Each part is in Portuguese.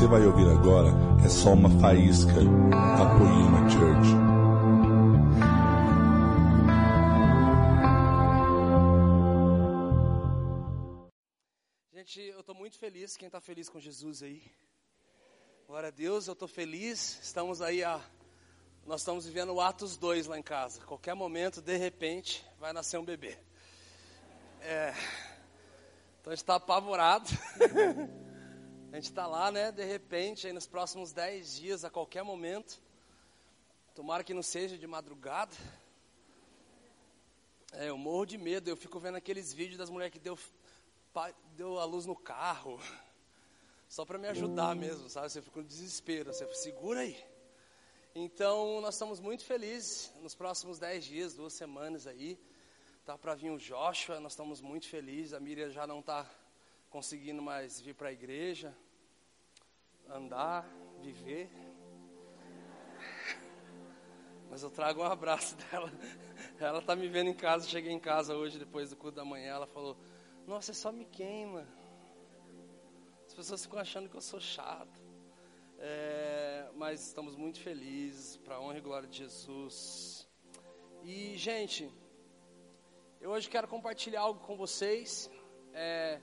você vai ouvir agora é só uma faísca da Poema Church. Gente, eu estou muito feliz. Quem está feliz com Jesus aí? Glória a Deus, eu estou feliz. Estamos aí a. Nós estamos vivendo o Atos 2 lá em casa. Qualquer momento, de repente, vai nascer um bebê. É, então a gente está apavorado. a gente está lá, né? De repente, aí nos próximos 10 dias, a qualquer momento. Tomara que não seja de madrugada. É, eu morro de medo. Eu fico vendo aqueles vídeos das mulheres que deu, deu a luz no carro. Só para me ajudar mesmo, sabe? Você fica no desespero. Você segura aí. Então, nós estamos muito felizes nos próximos 10 dias, duas semanas aí. Tá para vir o Joshua, nós estamos muito felizes. A Miriam já não está conseguindo mais vir para a igreja, andar, viver. Mas eu trago um abraço dela. Ela está me vendo em casa. Cheguei em casa hoje, depois do culto da manhã. Ela falou: Nossa, você só me queima. As pessoas ficam achando que eu sou chato. É, mas estamos muito felizes, para honra e glória de Jesus. E, gente, eu hoje quero compartilhar algo com vocês, é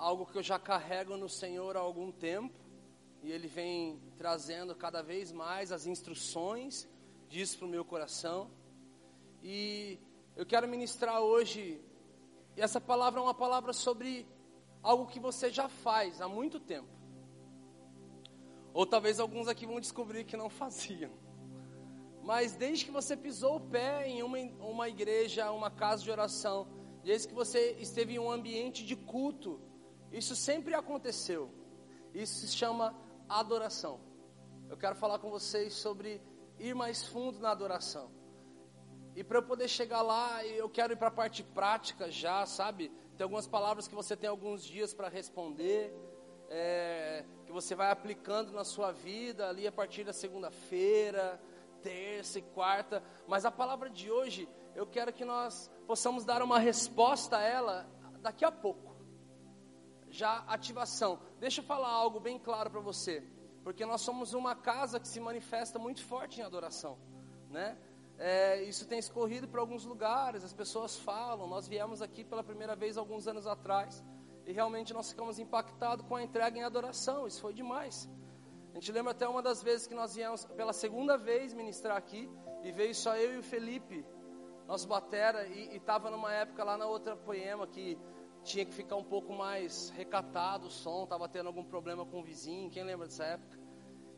algo que eu já carrego no Senhor há algum tempo, e Ele vem trazendo cada vez mais as instruções disso para o meu coração. E eu quero ministrar hoje, e essa palavra é uma palavra sobre algo que você já faz há muito tempo. Ou talvez alguns aqui vão descobrir que não faziam. Mas desde que você pisou o pé em uma, uma igreja, uma casa de oração, desde que você esteve em um ambiente de culto, isso sempre aconteceu. Isso se chama adoração. Eu quero falar com vocês sobre ir mais fundo na adoração. E para eu poder chegar lá, eu quero ir para a parte prática já, sabe? Tem algumas palavras que você tem alguns dias para responder, é, que você vai aplicando na sua vida ali a partir da segunda-feira terça e quarta, mas a palavra de hoje, eu quero que nós possamos dar uma resposta a ela daqui a pouco. Já ativação. Deixa eu falar algo bem claro para você, porque nós somos uma casa que se manifesta muito forte em adoração, né? É, isso tem escorrido para alguns lugares, as pessoas falam. Nós viemos aqui pela primeira vez alguns anos atrás e realmente nós ficamos impactados com a entrega em adoração. Isso foi demais. A gente lembra até uma das vezes que nós viemos pela segunda vez ministrar aqui e veio só eu e o Felipe, nosso batera, e estava numa época lá na outra poema que tinha que ficar um pouco mais recatado o som, estava tendo algum problema com o vizinho, quem lembra dessa época?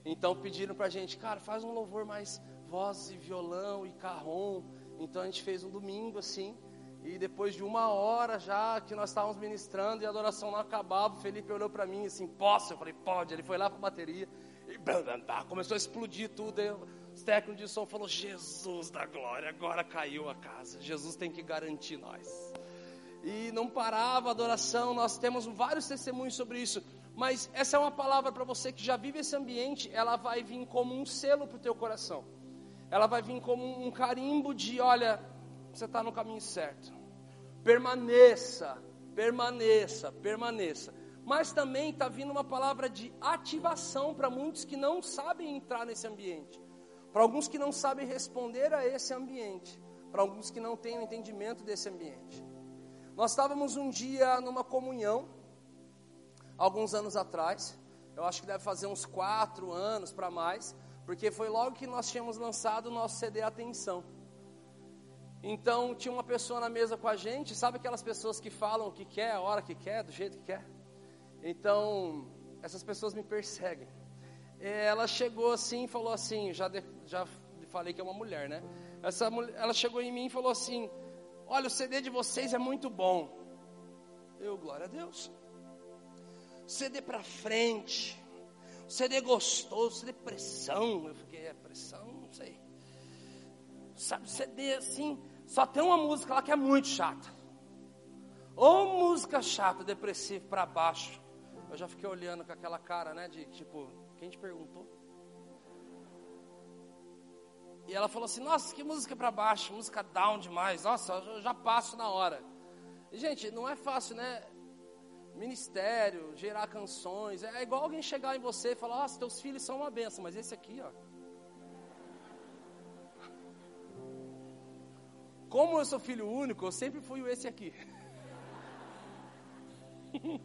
Então pediram pra gente, cara, faz um louvor mais voz e violão e carrom. Então a gente fez um domingo assim, e depois de uma hora já que nós estávamos ministrando e a adoração não acabava, o Felipe olhou para mim assim, posso? Eu falei, pode. Ele foi lá para a bateria e começou a explodir tudo. Os técnicos de som falou, Jesus da glória, agora caiu a casa. Jesus tem que garantir nós. E não parava a adoração, nós temos vários testemunhos sobre isso. Mas essa é uma palavra para você que já vive esse ambiente, ela vai vir como um selo para o teu coração. Ela vai vir como um carimbo de, olha, você está no caminho certo. Permaneça, permaneça, permaneça. Mas também está vindo uma palavra de ativação para muitos que não sabem entrar nesse ambiente, para alguns que não sabem responder a esse ambiente, para alguns que não têm o entendimento desse ambiente. Nós estávamos um dia numa comunhão, alguns anos atrás, eu acho que deve fazer uns quatro anos para mais, porque foi logo que nós tínhamos lançado o nosso CD Atenção. Então tinha uma pessoa na mesa com a gente, sabe aquelas pessoas que falam o que quer, a hora que quer, do jeito que quer? Então, essas pessoas me perseguem. Ela chegou assim e falou assim, já, de, já falei que é uma mulher, né? Essa, ela chegou em mim e falou assim: Olha, o CD de vocês é muito bom. Eu, glória a Deus. CD para frente. CD gostoso, CD pressão. Eu fiquei, é pressão? Não sei. Sabe, CD assim, só tem uma música lá que é muito chata. Ou música chata, depressiva para baixo. Eu já fiquei olhando com aquela cara, né, de tipo, quem te perguntou? E ela falou assim: Nossa, que música para baixo, música down demais. Nossa, eu já passo na hora. E, gente, não é fácil, né? ministério, gerar canções. É igual alguém chegar em você e falar: "Ah, teus filhos são uma benção", mas esse aqui, ó. Como eu sou filho único, eu sempre fui esse aqui.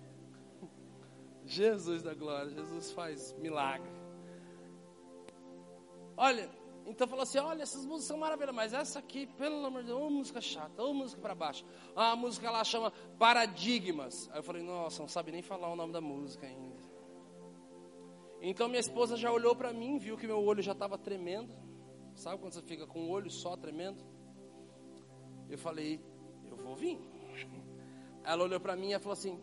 Jesus da glória, Jesus faz milagre. Olha, então falou assim: olha, essas músicas são maravilhosas, mas essa aqui, pelo amor de Deus, uma música chata, uma música para baixo. A música lá chama Paradigmas. Aí eu falei: nossa, não sabe nem falar o nome da música ainda. Então minha esposa já olhou para mim, viu que meu olho já estava tremendo. Sabe quando você fica com o olho só tremendo? Eu falei: eu vou vir. Ela olhou para mim e falou assim: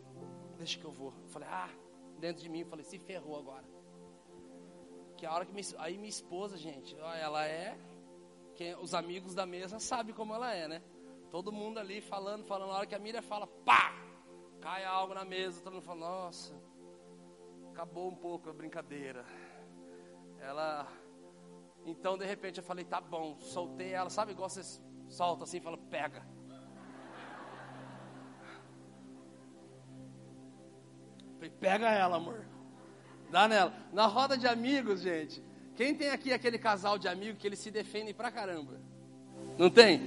deixa que eu vou. Eu falei: ah dentro de mim. Eu falei, se ferrou agora. Que a hora que me, aí minha esposa, gente, ela é quem os amigos da mesa sabem como ela é, né? Todo mundo ali falando, falando, na hora que a Miriam fala, pá! Cai algo na mesa, todo mundo fala, nossa, acabou um pouco a brincadeira. Ela então de repente eu falei, tá bom, soltei ela, sabe igual você solta assim, fala, pega. Falei, pega ela, amor. Dá nela. Na roda de amigos, gente. Quem tem aqui aquele casal de amigos que eles se defendem pra caramba? Não tem?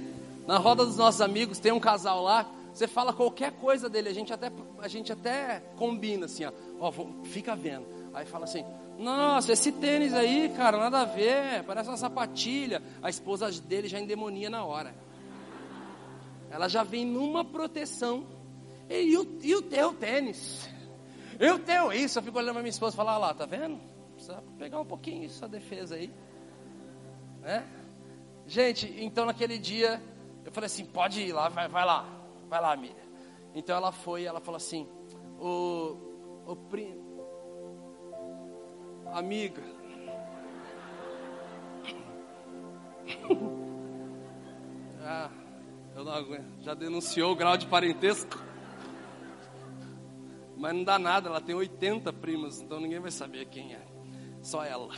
Na roda dos nossos amigos tem um casal lá. Você fala qualquer coisa dele, a gente até, a gente até combina assim, ó. ó fica vendo. Aí fala assim: Nossa, esse tênis aí, cara, nada a ver, parece uma sapatilha. A esposa dele já endemonia na hora. Ela já vem numa proteção. E, e, o, e o teu tênis? Eu tenho isso, eu fico olhando para minha esposa e falo, ah lá, tá vendo? Precisa pegar um pouquinho isso, a defesa aí. Né? Gente, então naquele dia, eu falei assim, pode ir lá, vai, vai lá, vai lá, amiga. Então ela foi, ela falou assim, o, o primo, amiga, ah, eu não aguento, já denunciou o grau de parentesco. Mas não dá nada, ela tem 80 primas, então ninguém vai saber quem é. Só ela.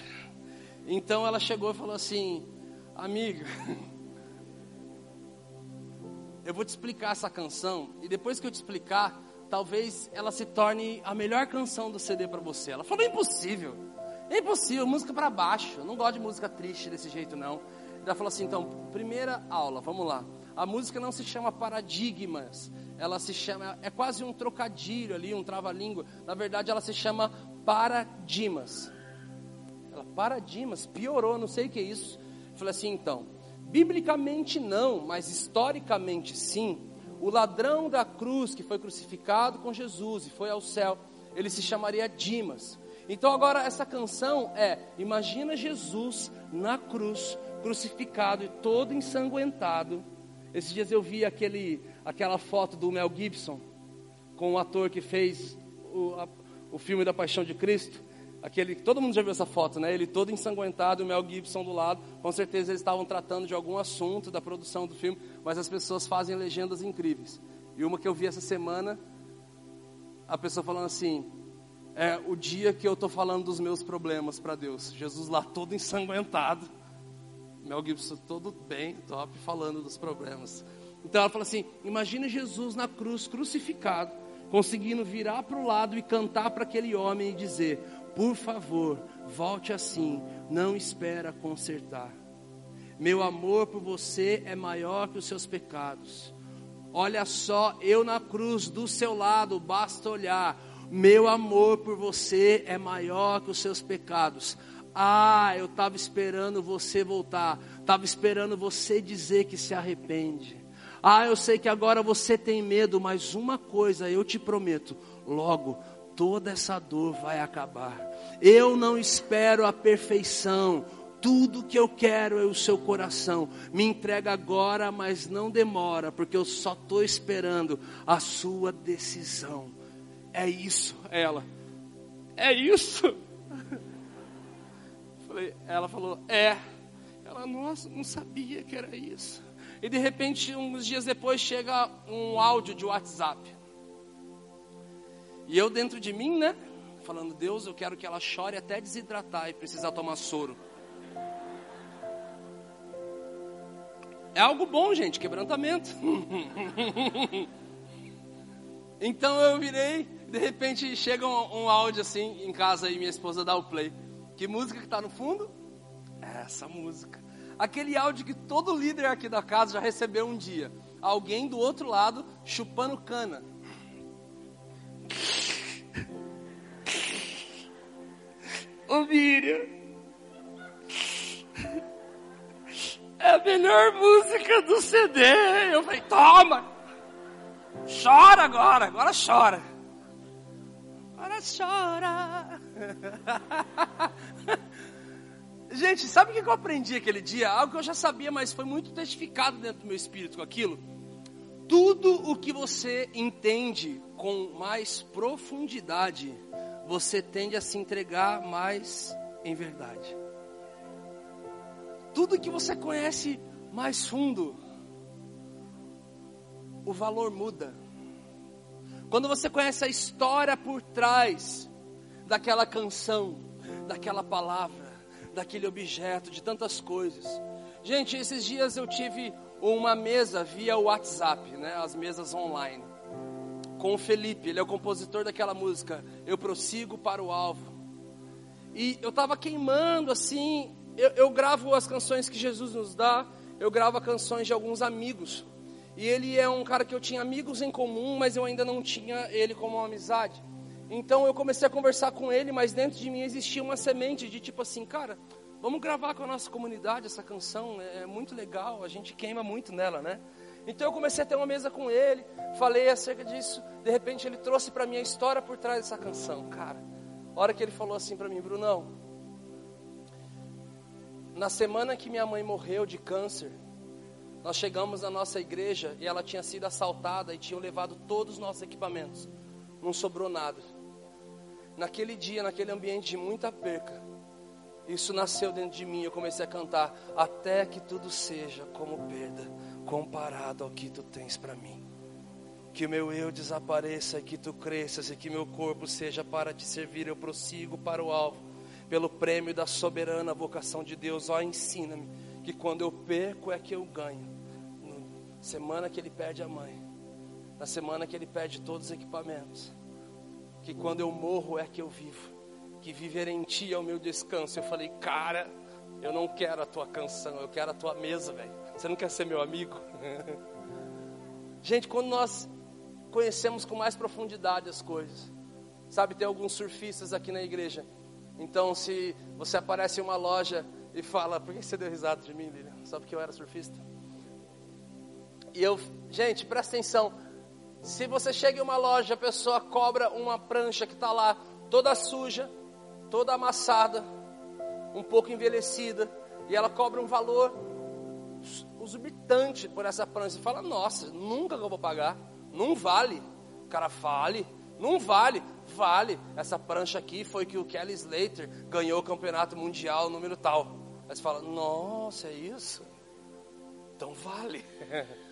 Então ela chegou e falou assim: Amiga, eu vou te explicar essa canção, e depois que eu te explicar, talvez ela se torne a melhor canção do CD para você. Ela falou: Impossível, é impossível, música para baixo. Eu não gosto de música triste desse jeito, não. Ela falou assim: Então, primeira aula, vamos lá. A música não se chama Paradigmas, ela se chama, é quase um trocadilho ali, um trava-língua. Na verdade, ela se chama Paradimas. Ela, Paradimas, piorou, não sei o que é isso. Eu falei assim, então, biblicamente não, mas historicamente sim. O ladrão da cruz que foi crucificado com Jesus e foi ao céu, ele se chamaria Dimas. Então agora essa canção é: imagina Jesus na cruz, crucificado e todo ensanguentado esses dias eu vi aquele, aquela foto do Mel Gibson com o ator que fez o, a, o filme da Paixão de Cristo. Aquele, todo mundo já viu essa foto, né? Ele todo ensanguentado, o Mel Gibson do lado. Com certeza eles estavam tratando de algum assunto da produção do filme, mas as pessoas fazem legendas incríveis. E uma que eu vi essa semana, a pessoa falando assim: é o dia que eu estou falando dos meus problemas para Deus. Jesus lá todo ensanguentado. Mel Gibson todo bem, top, falando dos problemas. Então ela fala assim: imagina Jesus na cruz, crucificado, conseguindo virar para o lado e cantar para aquele homem e dizer: por favor, volte assim, não espera consertar. Meu amor por você é maior que os seus pecados. Olha só, eu na cruz do seu lado, basta olhar. Meu amor por você é maior que os seus pecados. Ah, eu estava esperando você voltar. Estava esperando você dizer que se arrepende. Ah, eu sei que agora você tem medo, mas uma coisa eu te prometo: logo toda essa dor vai acabar. Eu não espero a perfeição. Tudo que eu quero é o seu coração. Me entrega agora, mas não demora, porque eu só estou esperando a sua decisão. É isso, ela. É isso. Falei, ela falou, é. Ela, nossa, não sabia que era isso. E de repente, uns dias depois, chega um áudio de WhatsApp. E eu dentro de mim, né? Falando, Deus, eu quero que ela chore até desidratar e precisar tomar soro. É algo bom, gente, quebrantamento. então eu virei, De repente chega um, um áudio assim em casa e minha esposa dá o play. Que música que está no fundo? É essa música. Aquele áudio que todo líder aqui da casa já recebeu um dia. Alguém do outro lado chupando cana. Ô Miriam, é a melhor música do CD. Eu falei, toma, chora agora, agora chora. Agora chora. Gente, sabe o que eu aprendi aquele dia? Algo que eu já sabia, mas foi muito testificado dentro do meu espírito com aquilo. Tudo o que você entende com mais profundidade, você tende a se entregar mais em verdade. Tudo que você conhece mais fundo, o valor muda. Quando você conhece a história por trás daquela canção, daquela palavra, daquele objeto, de tantas coisas. Gente, esses dias eu tive uma mesa via WhatsApp, né, as mesas online, com o Felipe, ele é o compositor daquela música, Eu Prossigo para o Alvo. E eu estava queimando assim, eu, eu gravo as canções que Jesus nos dá, eu gravo canções de alguns amigos. E ele é um cara que eu tinha amigos em comum, mas eu ainda não tinha ele como uma amizade. Então eu comecei a conversar com ele, mas dentro de mim existia uma semente de tipo assim, cara, vamos gravar com a nossa comunidade essa canção, é, é muito legal, a gente queima muito nela, né? Então eu comecei a ter uma mesa com ele, falei acerca disso, de repente ele trouxe para mim a história por trás dessa canção, cara. A hora que ele falou assim para mim, Brunão, na semana que minha mãe morreu de câncer, nós chegamos na nossa igreja e ela tinha sido assaltada e tinham levado todos os nossos equipamentos. Não sobrou nada naquele dia, naquele ambiente de muita perca, isso nasceu dentro de mim. Eu comecei a cantar até que tudo seja como perda comparado ao que tu tens para mim. Que meu eu desapareça e que tu cresças e que meu corpo seja para te servir. Eu prossigo para o alvo, pelo prêmio da soberana vocação de Deus. Ó, ensina-me que quando eu perco é que eu ganho. Na semana que ele perde a mãe, na semana que ele perde todos os equipamentos, que quando eu morro é que eu vivo, que viver em ti é o meu descanso. Eu falei, cara, eu não quero a tua canção, eu quero a tua mesa, velho. Você não quer ser meu amigo? Gente, quando nós conhecemos com mais profundidade as coisas, sabe, tem alguns surfistas aqui na igreja. Então, se você aparece em uma loja e fala, por que você deu risada de mim, Lilian? Só porque eu era surfista? E eu, gente, presta atenção. Se você chega em uma loja, a pessoa cobra uma prancha que está lá toda suja, toda amassada, um pouco envelhecida, e ela cobra um valor exorbitante por essa prancha. Você fala, nossa, nunca que eu vou pagar, não vale. O cara vale, não vale, vale. Essa prancha aqui foi que o Kelly Slater ganhou o campeonato mundial número tal. Aí você fala, nossa, é isso? Então vale.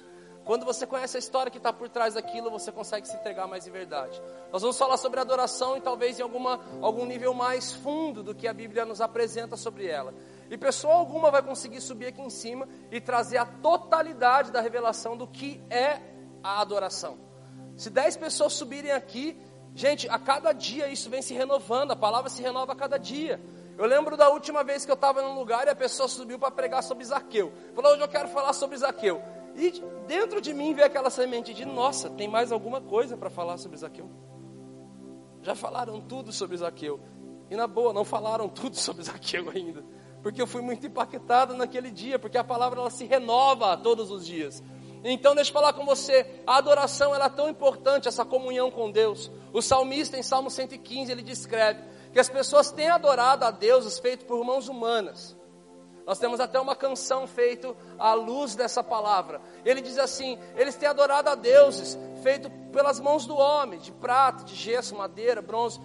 Quando você conhece a história que está por trás daquilo, você consegue se entregar mais em verdade. Nós vamos falar sobre adoração e talvez em alguma, algum nível mais fundo do que a Bíblia nos apresenta sobre ela. E pessoa alguma vai conseguir subir aqui em cima e trazer a totalidade da revelação do que é a adoração. Se dez pessoas subirem aqui, gente, a cada dia isso vem se renovando, a palavra se renova a cada dia. Eu lembro da última vez que eu estava num lugar e a pessoa subiu para pregar sobre Zaqueu. Falou, hoje eu quero falar sobre Zaqueu. E dentro de mim veio aquela semente de, nossa, tem mais alguma coisa para falar sobre Zaqueu? Já falaram tudo sobre Zaqueu. E na boa, não falaram tudo sobre Zaqueu ainda. Porque eu fui muito impactado naquele dia, porque a palavra ela se renova todos os dias. Então deixa eu falar com você, a adoração ela é tão importante, essa comunhão com Deus. O salmista em Salmo 115, ele descreve que as pessoas têm adorado a deuses feitos por mãos humanas. Nós temos até uma canção feita à luz dessa palavra. Ele diz assim: eles têm adorado a deuses feito pelas mãos do homem, de prata, de gesso, madeira, bronze.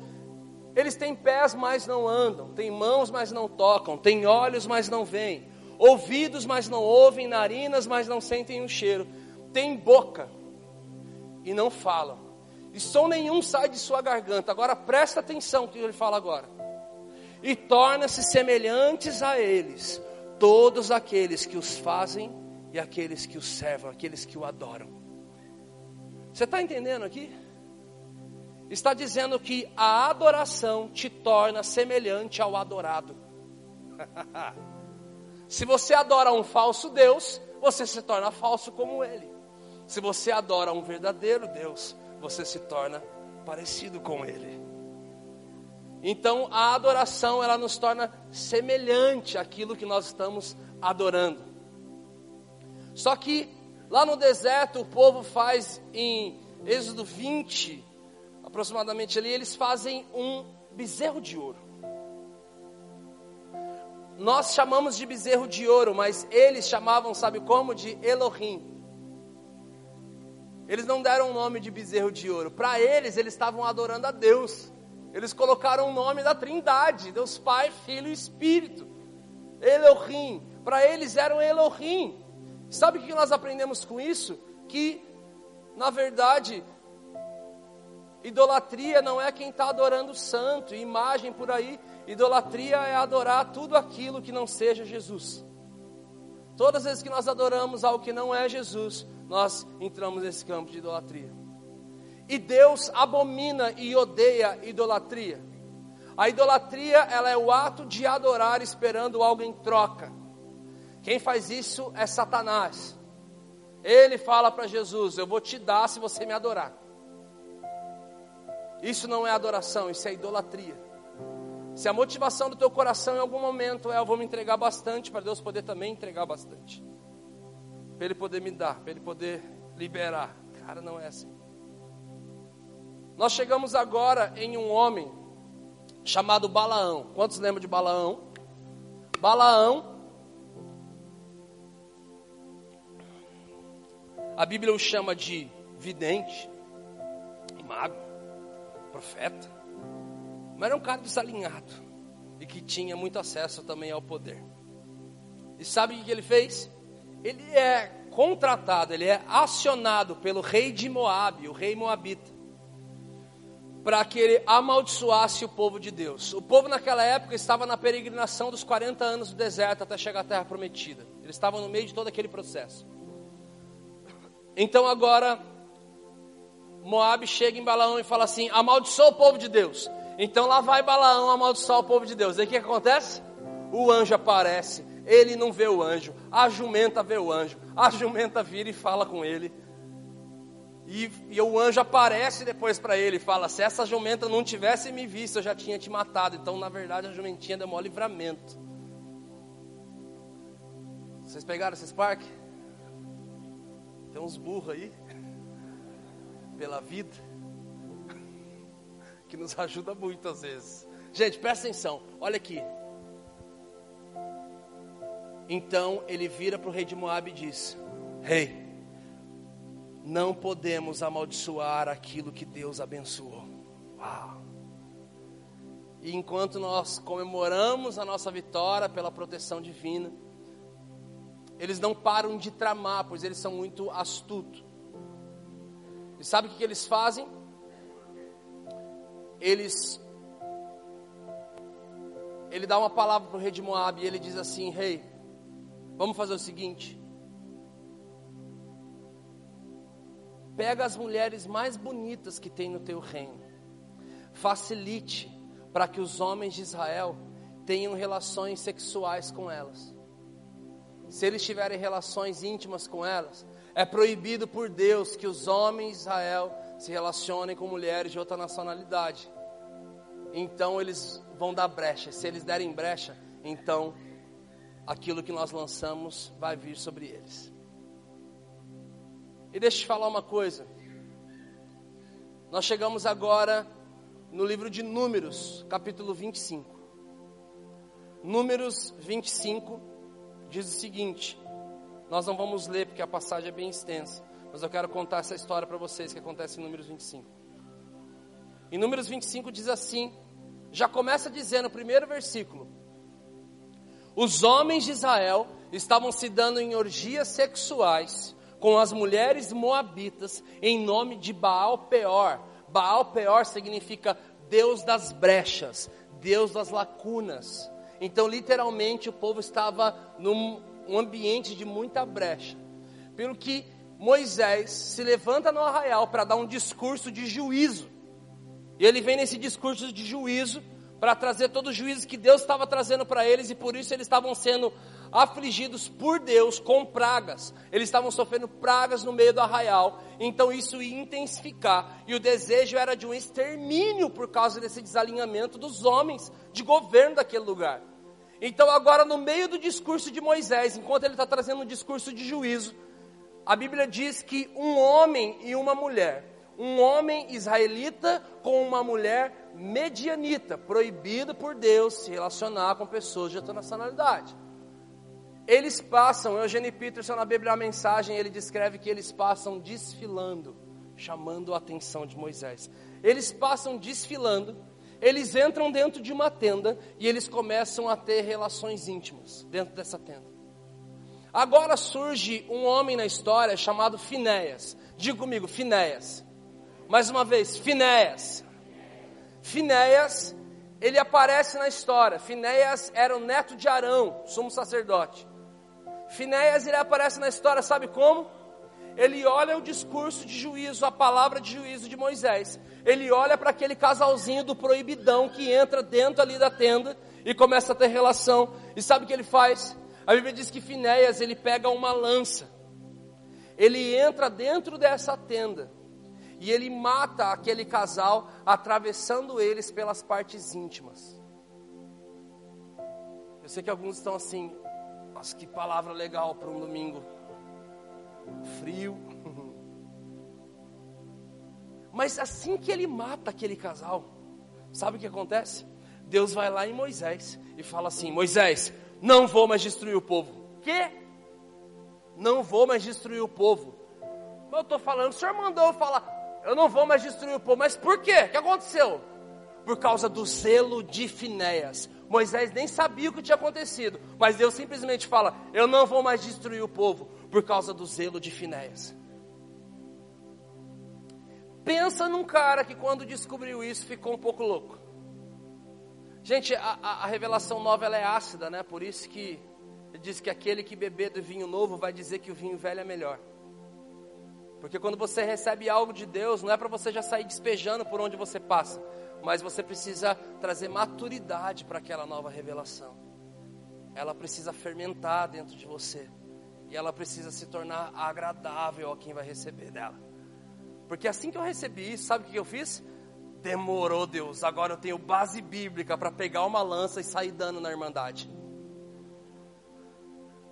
Eles têm pés, mas não andam, têm mãos, mas não tocam, têm olhos, mas não veem, ouvidos, mas não ouvem, narinas, mas não sentem o cheiro, têm boca e não falam, e som nenhum sai de sua garganta. Agora presta atenção no que ele fala agora. E torna-se semelhantes a eles, todos aqueles que os fazem e aqueles que os servam, aqueles que o adoram. Você está entendendo aqui? está dizendo que a adoração te torna semelhante ao adorado. Se você adora um falso Deus, você se torna falso como ele. Se você adora um verdadeiro Deus, você se torna parecido com ele. Então, a adoração ela nos torna semelhante àquilo que nós estamos adorando. Só que lá no deserto o povo faz em Êxodo 20, aproximadamente ali, eles fazem um bezerro de ouro. Nós chamamos de bezerro de ouro, mas eles chamavam, sabe como? De Elohim. Eles não deram o nome de bezerro de ouro. Para eles, eles estavam adorando a Deus. Eles colocaram o nome da Trindade, Deus Pai, Filho e Espírito. Elohim. Para eles eram Elohim. Sabe o que nós aprendemos com isso? Que, na verdade, idolatria não é quem está adorando o santo, imagem por aí. Idolatria é adorar tudo aquilo que não seja Jesus. Todas as vezes que nós adoramos algo que não é Jesus, nós entramos nesse campo de idolatria. E Deus abomina e odeia idolatria. A idolatria, ela é o ato de adorar esperando algo em troca. Quem faz isso é Satanás. Ele fala para Jesus: Eu vou te dar se você me adorar. Isso não é adoração, isso é idolatria. Se a motivação do teu coração em algum momento é eu vou me entregar bastante para Deus poder também entregar bastante. Para ele poder me dar, para ele poder liberar. Cara, não é assim. Nós chegamos agora em um homem chamado Balaão. Quantos lembram de Balaão? Balaão A Bíblia o chama de vidente, mago, profeta. Mas era um cara desalinhado e que tinha muito acesso também ao poder. E sabe o que ele fez? Ele é contratado, ele é acionado pelo rei de Moabe, o rei moabita, para que ele amaldiçoasse o povo de Deus. O povo naquela época estava na peregrinação dos 40 anos do deserto até chegar à terra prometida. Eles estavam no meio de todo aquele processo. Então agora Moabe chega em Balaão e fala assim: amaldiçoa o povo de Deus. Então lá vai Balaão amaldiçoar o povo de Deus. Aí o que acontece? O anjo aparece, ele não vê o anjo, a jumenta vê o anjo, a jumenta vira e fala com ele. E, e o anjo aparece depois para ele e fala: Se essa jumenta não tivesse me visto, eu já tinha te matado. Então, na verdade, a jumentinha deu maior livramento. Vocês pegaram esse Spark? Tem uns burros aí, pela vida que nos ajuda muito às vezes. Gente, presta atenção, olha aqui. Então ele vira para o rei de Moab e diz: Rei, hey, não podemos amaldiçoar aquilo que Deus abençoou. Uau! E enquanto nós comemoramos a nossa vitória pela proteção divina, eles não param de tramar, pois eles são muito astutos. E sabe o que, eles fazem? eles ele dá uma palavra para o rei de Moab e ele diz assim: Rei, vamos fazer o seguinte. Pega as mulheres mais bonitas que tem no teu reino. Facilite para que os homens de Israel tenham relações sexuais com elas. Se eles tiverem relações íntimas com elas, é proibido por Deus que os homens de Israel se relacionem com mulheres de outra nacionalidade. Então eles vão dar brecha. Se eles derem brecha, então aquilo que nós lançamos vai vir sobre eles. E deixa eu te falar uma coisa. Nós chegamos agora no livro de Números, capítulo 25. Números 25 diz o seguinte: nós não vamos ler porque a passagem é bem extensa. Mas eu quero contar essa história para vocês que acontece em Números 25. Em Números 25 diz assim, já começa dizendo o primeiro versículo: Os homens de Israel estavam se dando em orgias sexuais com as mulheres moabitas em nome de Baal Peor. Baal Peor significa Deus das brechas, Deus das lacunas. Então, literalmente, o povo estava num um ambiente de muita brecha. Pelo que Moisés se levanta no arraial para dar um discurso de juízo. E ele vem nesse discurso de juízo para trazer todo o juízo que Deus estava trazendo para eles e por isso eles estavam sendo afligidos por Deus com pragas. Eles estavam sofrendo pragas no meio do arraial, então isso ia intensificar. E o desejo era de um extermínio por causa desse desalinhamento dos homens de governo daquele lugar. Então, agora, no meio do discurso de Moisés, enquanto ele está trazendo um discurso de juízo, a Bíblia diz que um homem e uma mulher, um homem israelita com uma mulher medianita, proibido por Deus se relacionar com pessoas de outra nacionalidade. Eles passam, Eugênio Peterson na Bíblia a mensagem, ele descreve que eles passam desfilando, chamando a atenção de Moisés. Eles passam desfilando, eles entram dentro de uma tenda e eles começam a ter relações íntimas dentro dessa tenda. Agora surge um homem na história chamado Finéias. Diga comigo, Finéias. Mais uma vez, Finéias. Finéias, ele aparece na história. Finéias era o neto de Arão, sumo sacerdote. Finéias ele aparece na história, sabe como? Ele olha o discurso de juízo, a palavra de juízo de Moisés. Ele olha para aquele casalzinho do proibidão que entra dentro ali da tenda e começa a ter relação. E sabe o que ele faz? A Bíblia diz que Finéias ele pega uma lança. Ele entra dentro dessa tenda e ele mata aquele casal atravessando eles pelas partes íntimas. Eu sei que alguns estão assim, nossa, que palavra legal para um domingo frio. Mas assim que ele mata aquele casal, sabe o que acontece? Deus vai lá em Moisés e fala assim: Moisés, não vou mais destruir o povo. Que? Não vou mais destruir o povo. Mas eu estou falando, o senhor mandou eu falar, eu não vou mais destruir o povo. Mas por quê? O que aconteceu? Por causa do zelo de Finéias. Moisés nem sabia o que tinha acontecido, mas Deus simplesmente fala: Eu não vou mais destruir o povo por causa do zelo de Finéias. Pensa num cara que quando descobriu isso ficou um pouco louco. Gente, a, a, a revelação nova é ácida, né? Por isso que diz que aquele que beber do vinho novo vai dizer que o vinho velho é melhor. Porque quando você recebe algo de Deus, não é para você já sair despejando por onde você passa, mas você precisa trazer maturidade para aquela nova revelação. Ela precisa fermentar dentro de você. E ela precisa se tornar agradável a quem vai receber dela. Porque assim que eu recebi isso, sabe o que eu fiz? Demorou, Deus. Agora eu tenho base bíblica para pegar uma lança e sair dando na irmandade.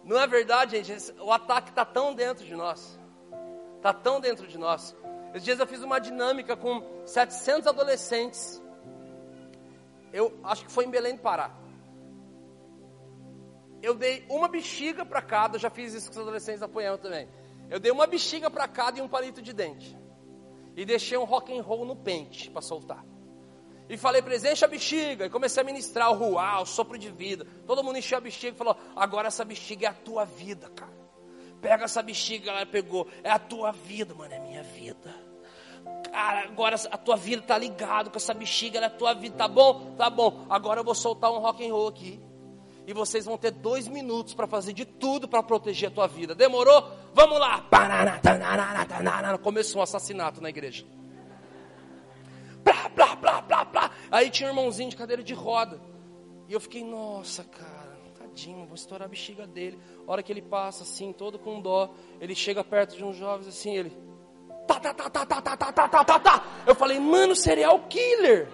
Não é verdade, gente? O ataque está tão dentro de nós. Está tão dentro de nós. Esses dias eu fiz uma dinâmica com 700 adolescentes. Eu acho que foi em Belém do Pará. Eu dei uma bexiga para cada, já fiz isso com os adolescentes apoiando também. Eu dei uma bexiga para cada e um palito de dente. E deixei um rock and roll no pente para soltar. E falei enche a bexiga. E comecei a ministrar o ruá, o sopro de vida. Todo mundo encheu a bexiga e falou, agora essa bexiga é a tua vida, cara. Pega essa bexiga, ela pegou. É a tua vida, mano, é minha vida. Cara, agora a tua vida tá ligado com essa bexiga, ela é a tua vida, tá bom? Tá bom. Agora eu vou soltar um rock and roll aqui. E vocês vão ter dois minutos para fazer de tudo para proteger a tua vida. Demorou? Vamos lá. Começou um assassinato na igreja. Aí tinha um irmãozinho de cadeira de roda. E eu fiquei, nossa, cara tadinho, vou estourar a bexiga dele. A hora que ele passa assim, todo com dó, ele chega perto de uns jovens assim, ele. Tá, tá, tá, tá, tá, tá, tá, tá, tá, tá, tá. Eu falei, mano, serial killer.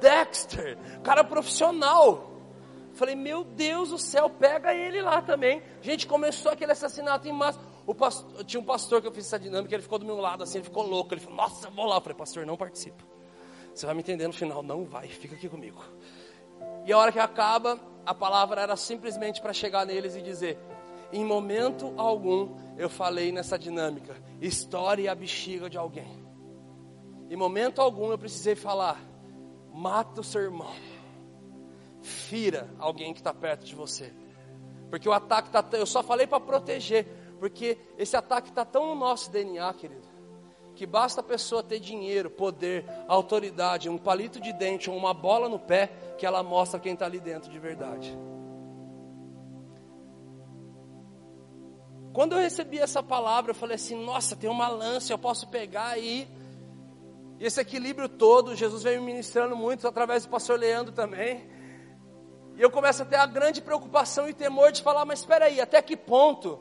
Dexter, cara profissional. Falei, meu Deus do céu, pega ele lá também. Gente, começou aquele assassinato em massa. O pastor, tinha um pastor que eu fiz essa dinâmica, ele ficou do meu lado assim, ele ficou louco. Ele falou, nossa, vou lá. Eu falei, pastor, não participa. Você vai me entender no final. Não vai, fica aqui comigo. E a hora que acaba, a palavra era simplesmente para chegar neles e dizer: em momento algum eu falei nessa dinâmica, estoure a bexiga de alguém. Em momento algum eu precisei falar, mata o seu irmão, fira alguém que está perto de você, porque o ataque está. Eu só falei para proteger, porque esse ataque está tão no nosso DNA, querido, que basta a pessoa ter dinheiro, poder, autoridade, um palito de dente ou uma bola no pé, que ela mostra quem está ali dentro de verdade. Quando eu recebi essa palavra, eu falei assim: nossa, tem uma lança, eu posso pegar e esse equilíbrio todo, Jesus vem me ministrando muito através do pastor Leandro também. E eu começo a ter a grande preocupação e temor de falar, mas espera aí, até que ponto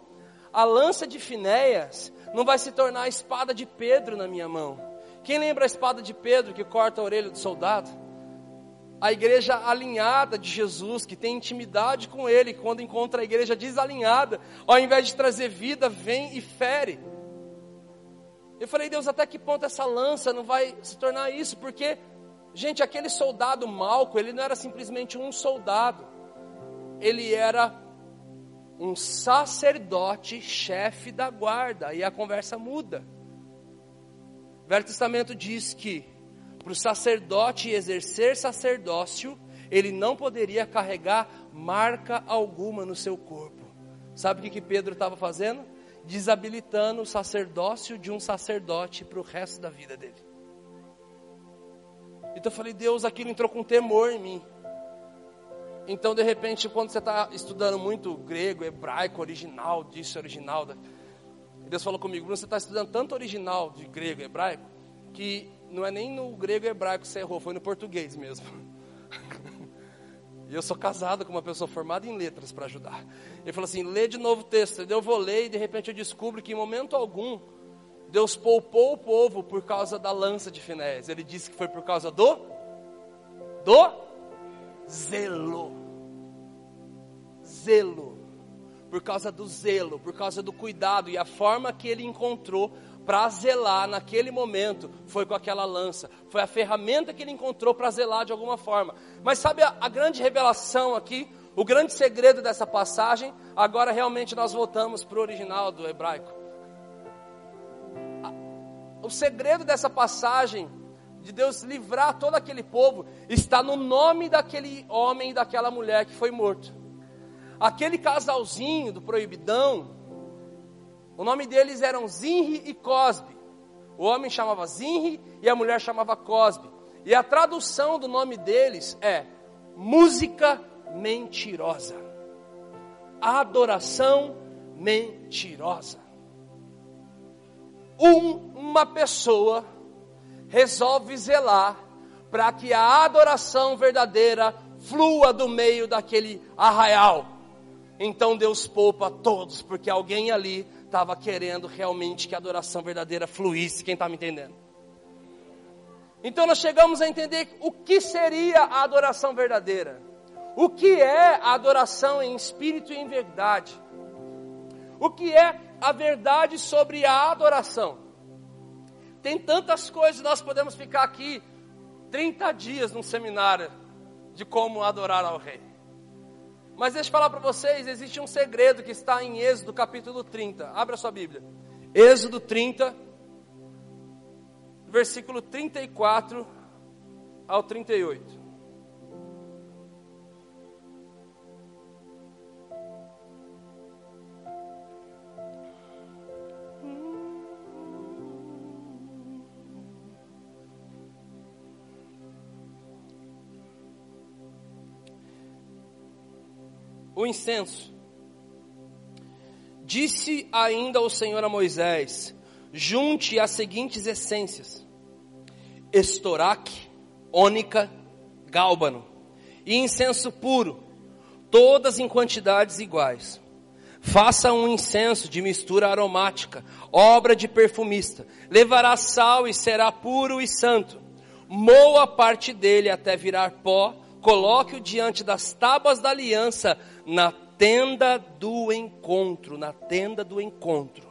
a lança de Finéias não vai se tornar a espada de Pedro na minha mão? Quem lembra a espada de Pedro que corta a orelha do soldado? A igreja alinhada de Jesus, que tem intimidade com Ele, quando encontra a igreja desalinhada, ao invés de trazer vida, vem e fere. Eu falei, Deus, até que ponto essa lança não vai se tornar isso? Porque, gente, aquele soldado Malco, ele não era simplesmente um soldado, ele era um sacerdote chefe da guarda, e a conversa muda. O Velho Testamento diz que para o sacerdote exercer sacerdócio, ele não poderia carregar marca alguma no seu corpo. Sabe o que, Pedro estava fazendo? Desabilitando o sacerdócio de um sacerdote para o resto da vida dele. Então eu falei, Deus, aquilo entrou com temor em mim. Então, de repente, quando você está estudando muito grego, hebraico, original, disso, original, Deus falou comigo, Bruno, você está estudando tanto original de grego, hebraico, que não é nem no grego e hebraico que você errou, foi no português mesmo. E eu sou casado com uma pessoa formada em letras para ajudar. Ele falou assim: lê de novo o texto. Eu vou ler e de repente eu descubro que em momento algum Deus poupou o povo por causa da lança de Finés. Ele disse que foi por causa do do zelo. Zelo. Por causa do zelo, por causa do cuidado e a forma que ele encontrou para zelar naquele momento foi com aquela lança. Foi a ferramenta que ele encontrou para zelar de alguma forma. Mas sabe a, a grande revelação aqui? O grande segredo dessa passagem, agora realmente nós voltamos para o original do hebraico. O segredo dessa passagem, de Deus livrar todo aquele povo, está no nome daquele homem e daquela mulher que foi morto. Aquele casalzinho do proibidão, o nome deles eram Zinri e Cosbe. O homem chamava Zinri e a mulher chamava Cosbe. E a tradução do nome deles é música mentirosa. Adoração mentirosa. Um, uma pessoa resolve zelar para que a adoração verdadeira flua do meio daquele arraial. Então Deus poupa todos, porque alguém ali estava querendo realmente que a adoração verdadeira fluísse. Quem está me entendendo? Então nós chegamos a entender o que seria a adoração verdadeira. O que é a adoração em espírito e em verdade? O que é a verdade sobre a adoração? Tem tantas coisas, nós podemos ficar aqui 30 dias num seminário de como adorar ao Rei. Mas deixa eu falar para vocês, existe um segredo que está em Êxodo capítulo 30. Abra sua Bíblia. Êxodo 30, versículo 34 ao 38. O incenso. Disse ainda o Senhor a Moisés: Junte as seguintes essências: estoraque, ônica, gálbano e incenso puro, todas em quantidades iguais. Faça um incenso de mistura aromática, obra de perfumista. Levará sal e será puro e santo. Moa parte dele até virar pó, coloque-o diante das tábuas da aliança na tenda do encontro, na tenda do encontro,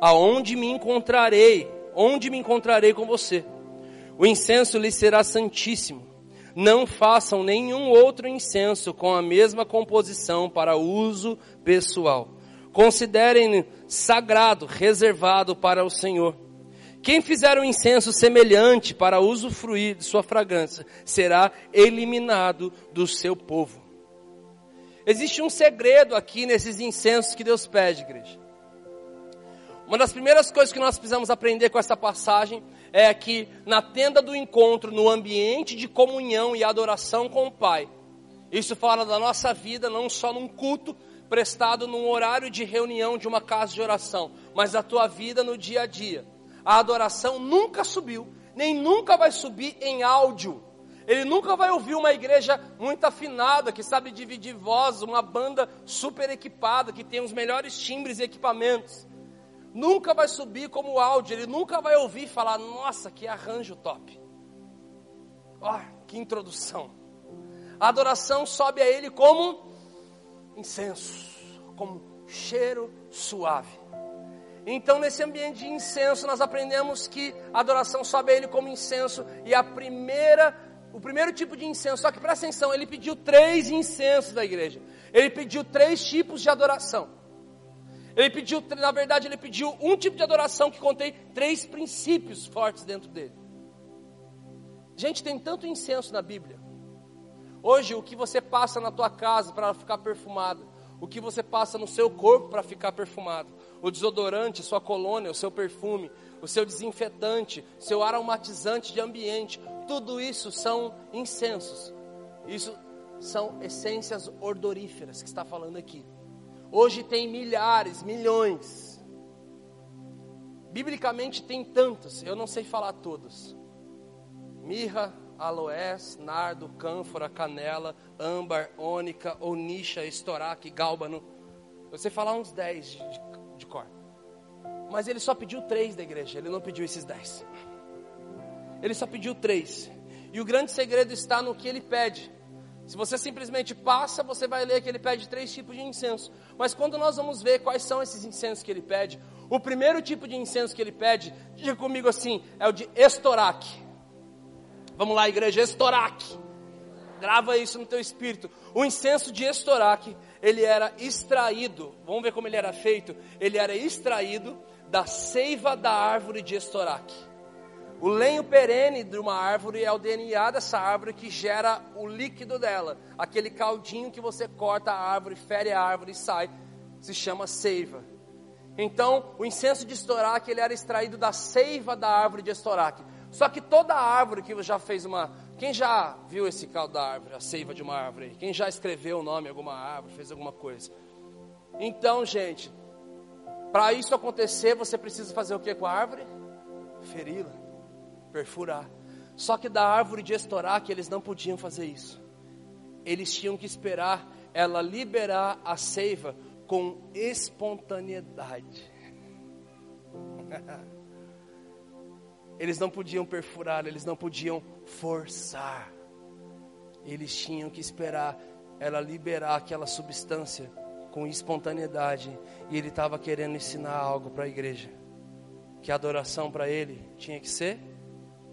aonde me encontrarei, onde me encontrarei com você. O incenso lhe será santíssimo. Não façam nenhum outro incenso com a mesma composição para uso pessoal. Considerem sagrado, reservado para o Senhor. Quem fizer um incenso semelhante para usufruir de sua fragrância será eliminado do seu povo. Existe um segredo aqui nesses incensos que Deus pede, igreja. Uma das primeiras coisas que nós precisamos aprender com essa passagem é que na tenda do encontro, no ambiente de comunhão e adoração com o Pai, isso fala da nossa vida não só num culto prestado num horário de reunião de uma casa de oração, mas da tua vida no dia a dia. A adoração nunca subiu, nem nunca vai subir em áudio. Ele nunca vai ouvir uma igreja muito afinada, que sabe dividir voz, uma banda super equipada, que tem os melhores timbres e equipamentos. Nunca vai subir como áudio, ele nunca vai ouvir falar: Nossa, que arranjo top. Ó, oh, que introdução. A adoração sobe a ele como incenso, como cheiro suave. Então, nesse ambiente de incenso, nós aprendemos que a adoração sobe a ele como incenso, e a primeira o primeiro tipo de incenso, só que presta atenção, ele pediu três incensos da igreja. Ele pediu três tipos de adoração. Ele pediu, na verdade, ele pediu um tipo de adoração que contém três princípios fortes dentro dele. Gente, tem tanto incenso na Bíblia. Hoje, o que você passa na tua casa para ficar perfumado, o que você passa no seu corpo para ficar perfumado, o desodorante, sua colônia, o seu perfume, o seu desinfetante, seu aromatizante de ambiente, tudo isso são incensos. Isso são essências odoríferas que está falando aqui. Hoje tem milhares, milhões. Biblicamente tem tantos, eu não sei falar todos. Mirra, aloés, nardo, cânfora, canela, âmbar, ônica, onixa, estoraque, gálbano. Sei falar uns 10 de, de, cor. Mas ele só pediu três da igreja, ele não pediu esses dez. Ele só pediu três. E o grande segredo está no que ele pede. Se você simplesmente passa, você vai ler que ele pede três tipos de incenso. Mas quando nós vamos ver quais são esses incensos que ele pede, o primeiro tipo de incenso que ele pede, diga comigo assim, é o de estoraque. Vamos lá, igreja, estoraque. Grava isso no teu espírito. O incenso de estoraque, ele era extraído. Vamos ver como ele era feito? Ele era extraído da seiva da árvore de estoraque. O lenho perene de uma árvore é o DNA dessa árvore que gera o líquido dela. Aquele caldinho que você corta a árvore, fere a árvore e sai, se chama seiva. Então, o incenso de estoraque, ele era extraído da seiva da árvore de estoraque. Só que toda árvore que já fez uma... Quem já viu esse caldo da árvore, a seiva de uma árvore? Quem já escreveu o nome de alguma árvore, fez alguma coisa? Então, gente, para isso acontecer, você precisa fazer o que com a árvore? Feri-la, perfurar. Só que da árvore de que eles não podiam fazer isso. Eles tinham que esperar ela liberar a seiva com espontaneidade. Eles não podiam perfurar, eles não podiam forçar. Eles tinham que esperar ela liberar aquela substância com espontaneidade, e ele estava querendo ensinar algo para a igreja, que a adoração para ele tinha que ser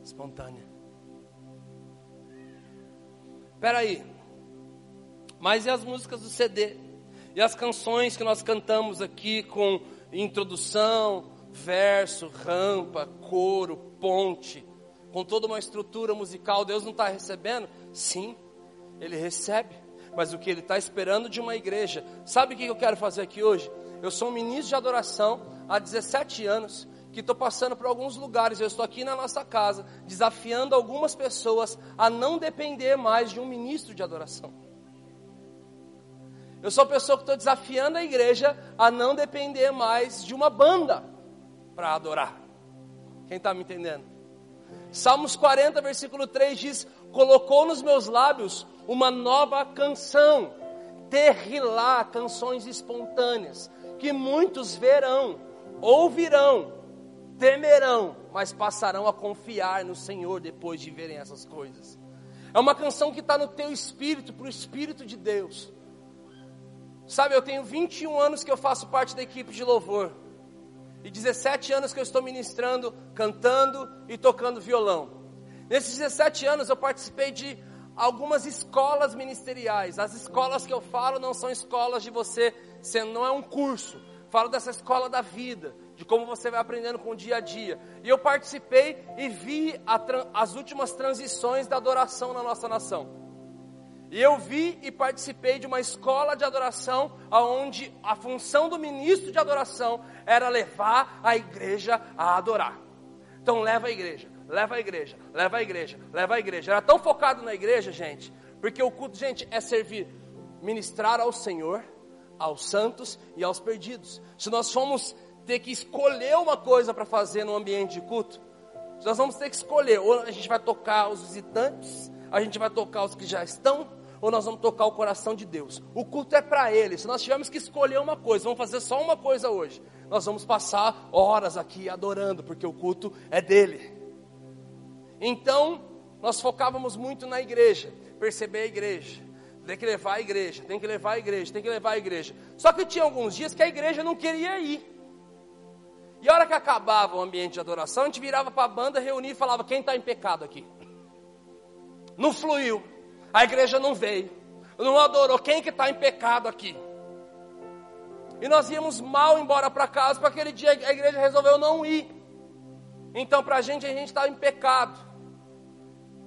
espontânea. Espera aí, mas e as músicas do CD? E as canções que nós cantamos aqui com introdução, verso, rampa, coro, ponte, com toda uma estrutura musical, Deus não está recebendo? Sim, Ele recebe mas o que Ele está esperando de uma igreja. Sabe o que eu quero fazer aqui hoje? Eu sou um ministro de adoração há 17 anos, que estou passando por alguns lugares. Eu estou aqui na nossa casa, desafiando algumas pessoas a não depender mais de um ministro de adoração. Eu sou a pessoa que estou desafiando a igreja a não depender mais de uma banda para adorar. Quem está me entendendo? Salmos 40, versículo 3 diz: Colocou nos meus lábios uma nova canção, terrilá, canções espontâneas, que muitos verão, ouvirão, temerão, mas passarão a confiar no Senhor depois de verem essas coisas. É uma canção que está no teu espírito, para o Espírito de Deus. Sabe, eu tenho 21 anos que eu faço parte da equipe de louvor. E 17 anos que eu estou ministrando, cantando e tocando violão. Nesses 17 anos eu participei de algumas escolas ministeriais. As escolas que eu falo não são escolas de você, não é um curso. Falo dessa escola da vida, de como você vai aprendendo com o dia a dia. E eu participei e vi as últimas transições da adoração na nossa nação. E eu vi e participei de uma escola de adoração, onde a função do ministro de adoração era levar a igreja a adorar. Então leva a igreja leva a igreja, leva a igreja, leva a igreja. Era tão focado na igreja, gente, porque o culto, gente, é servir, ministrar ao Senhor, aos santos e aos perdidos. Se nós formos ter que escolher uma coisa para fazer no ambiente de culto, Nós vamos ter que escolher, ou a gente vai tocar os visitantes, a gente vai tocar os que já estão, ou nós vamos tocar o coração de Deus. O culto é para Ele. Se nós tivermos que escolher uma coisa, vamos fazer só uma coisa hoje. Nós vamos passar horas aqui adorando, porque o culto é dele. Então, nós focávamos muito na igreja, perceber a igreja. Tem que levar a igreja, tem que levar a igreja, tem que levar a igreja. Só que tinha alguns dias que a igreja não queria ir. E a hora que acabava o ambiente de adoração, a gente virava para a banda, reunia e falava: quem está em pecado aqui? Não fluiu, a igreja não veio, não adorou. Quem que está em pecado aqui? E nós íamos mal embora para casa, para aquele dia a igreja resolveu não ir. Então, para a gente, a gente estava em pecado.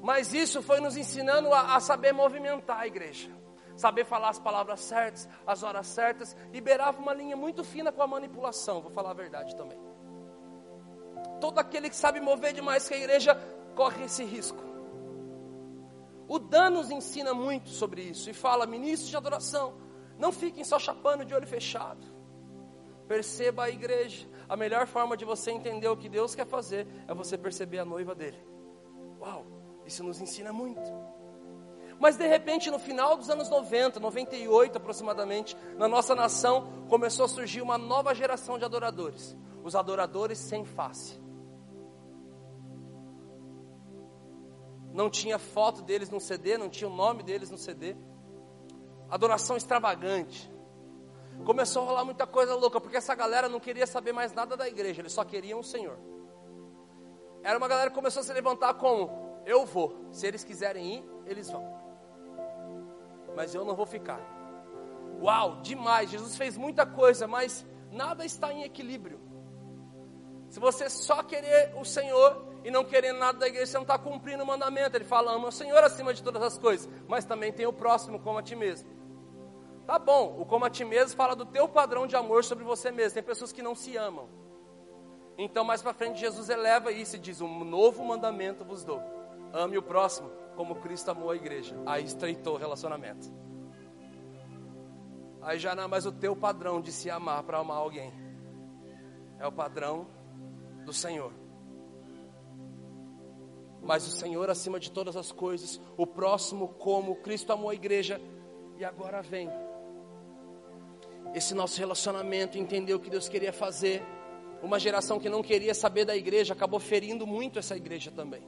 Mas isso foi nos ensinando a, a, saber movimentar a igreja, saber falar as palavras certas, as horas certas, liberava uma linha muito fina com a manipulação, vou falar a verdade também. Todo aquele que sabe mover demais que a igreja corre esse risco. O Dan nos ensina muito sobre isso e fala, ministros de adoração, não fiquem só chapando de olho fechado. Perceba a igreja. A melhor forma de você entender o que Deus quer fazer é você perceber a noiva dele. Uau! Isso nos ensina muito. Mas de repente, no final dos anos 90, 98 aproximadamente, na nossa nação começou a surgir uma nova geração de adoradores. Os adoradores sem face. Não tinha foto deles no CD, não tinha o nome deles no CD. Adoração extravagante. Começou a rolar muita coisa louca, porque essa galera não queria saber mais nada da igreja, eles só queriam o Senhor. Era uma galera que começou a se levantar como eu vou. Se eles quiserem ir, eles vão. Mas eu não vou ficar. Uau, demais. Jesus fez muita coisa, mas nada está em equilíbrio. Se você só querer o Senhor e não querer nada da igreja, você não está cumprindo o mandamento. Ele fala, ama o Senhor acima de todas as coisas, mas também tem o próximo como a ti mesmo. Tá bom, o como a ti mesmo fala do teu padrão de amor sobre você mesmo. Tem pessoas que não se amam. Então, mais para frente, Jesus eleva isso e diz: Um novo mandamento vos dou Ame o próximo como Cristo amou a igreja. Aí estreitou o relacionamento. Aí já não é mais o teu padrão de se amar para amar alguém. É o padrão do Senhor. Mas o Senhor acima de todas as coisas, o próximo como Cristo amou a igreja e agora vem. Esse nosso relacionamento, entendeu o que Deus queria fazer. Uma geração que não queria saber da igreja acabou ferindo muito essa igreja também.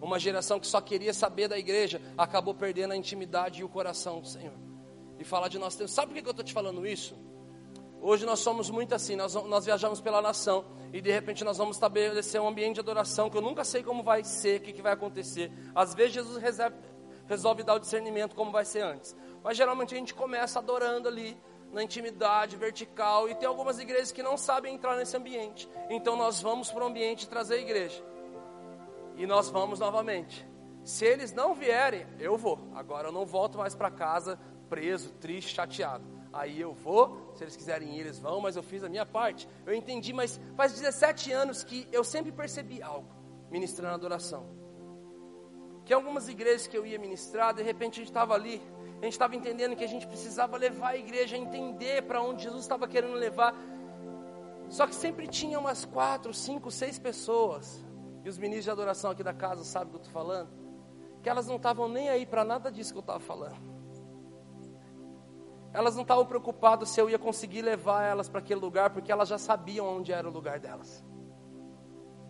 Uma geração que só queria saber da igreja acabou perdendo a intimidade e o coração do Senhor. E falar de nós temos. Sabe por que eu estou te falando isso? Hoje nós somos muito assim, nós, nós viajamos pela nação e de repente nós vamos estabelecer um ambiente de adoração que eu nunca sei como vai ser, o que, que vai acontecer. Às vezes Jesus reserva, resolve dar o discernimento como vai ser antes. Mas geralmente a gente começa adorando ali, na intimidade vertical, e tem algumas igrejas que não sabem entrar nesse ambiente. Então nós vamos para o ambiente trazer a igreja e nós vamos novamente. Se eles não vierem, eu vou. Agora eu não volto mais para casa preso, triste, chateado. Aí eu vou, se eles quiserem ir, eles vão, mas eu fiz a minha parte. Eu entendi, mas faz 17 anos que eu sempre percebi algo ministrando adoração. Que algumas igrejas que eu ia ministrar, de repente a gente estava ali, a gente estava entendendo que a gente precisava levar a igreja a entender para onde Jesus estava querendo levar. Só que sempre tinha umas quatro, cinco, seis pessoas e os ministros de adoração aqui da casa sabem o que eu estou falando, que elas não estavam nem aí para nada disso que eu estava falando. Elas não estavam preocupadas se eu ia conseguir levar elas para aquele lugar, porque elas já sabiam onde era o lugar delas.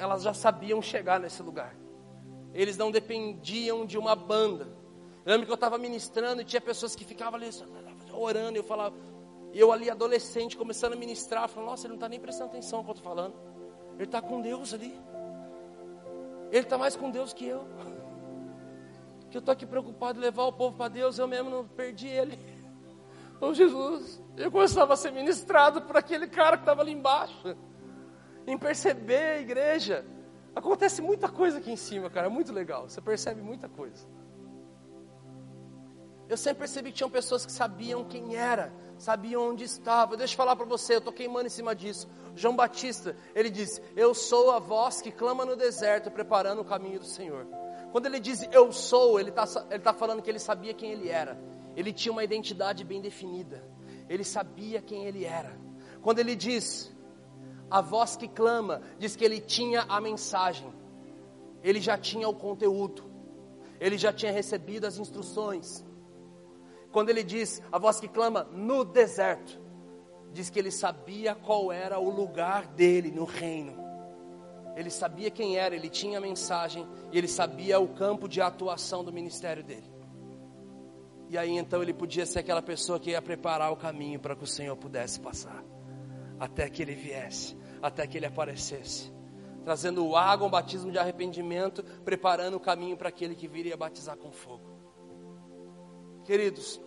Elas já sabiam chegar nesse lugar. Eles não dependiam de uma banda. Eu lembro que eu estava ministrando e tinha pessoas que ficavam ali orando, e eu falava, eu ali adolescente começando a ministrar, falando, nossa, ele não está nem prestando atenção no que eu estou falando. Ele está com Deus ali. Ele está mais com Deus que eu. Que eu estou aqui preocupado em levar o povo para Deus, eu mesmo não perdi ele. Oh Jesus, eu começava a ser ministrado por aquele cara que estava ali embaixo. Em perceber a igreja. Acontece muita coisa aqui em cima, cara, é muito legal. Você percebe muita coisa. Eu sempre percebi que tinham pessoas que sabiam quem era, sabiam onde estava. Deixa eu falar para você, eu estou queimando em cima disso. João Batista, ele diz: Eu sou a voz que clama no deserto, preparando o caminho do Senhor. Quando ele diz eu sou, ele está ele tá falando que ele sabia quem ele era. Ele tinha uma identidade bem definida. Ele sabia quem ele era. Quando ele diz a voz que clama, diz que ele tinha a mensagem. ele já tinha o conteúdo, ele já tinha recebido as instruções. Quando ele diz, a voz que clama no deserto, diz que ele sabia qual era o lugar dele no reino. Ele sabia quem era, ele tinha a mensagem e ele sabia o campo de atuação do ministério dele. E aí então ele podia ser aquela pessoa que ia preparar o caminho para que o Senhor pudesse passar, até que ele viesse, até que ele aparecesse, trazendo água, um batismo de arrependimento, preparando o caminho para aquele que viria batizar com fogo. Queridos,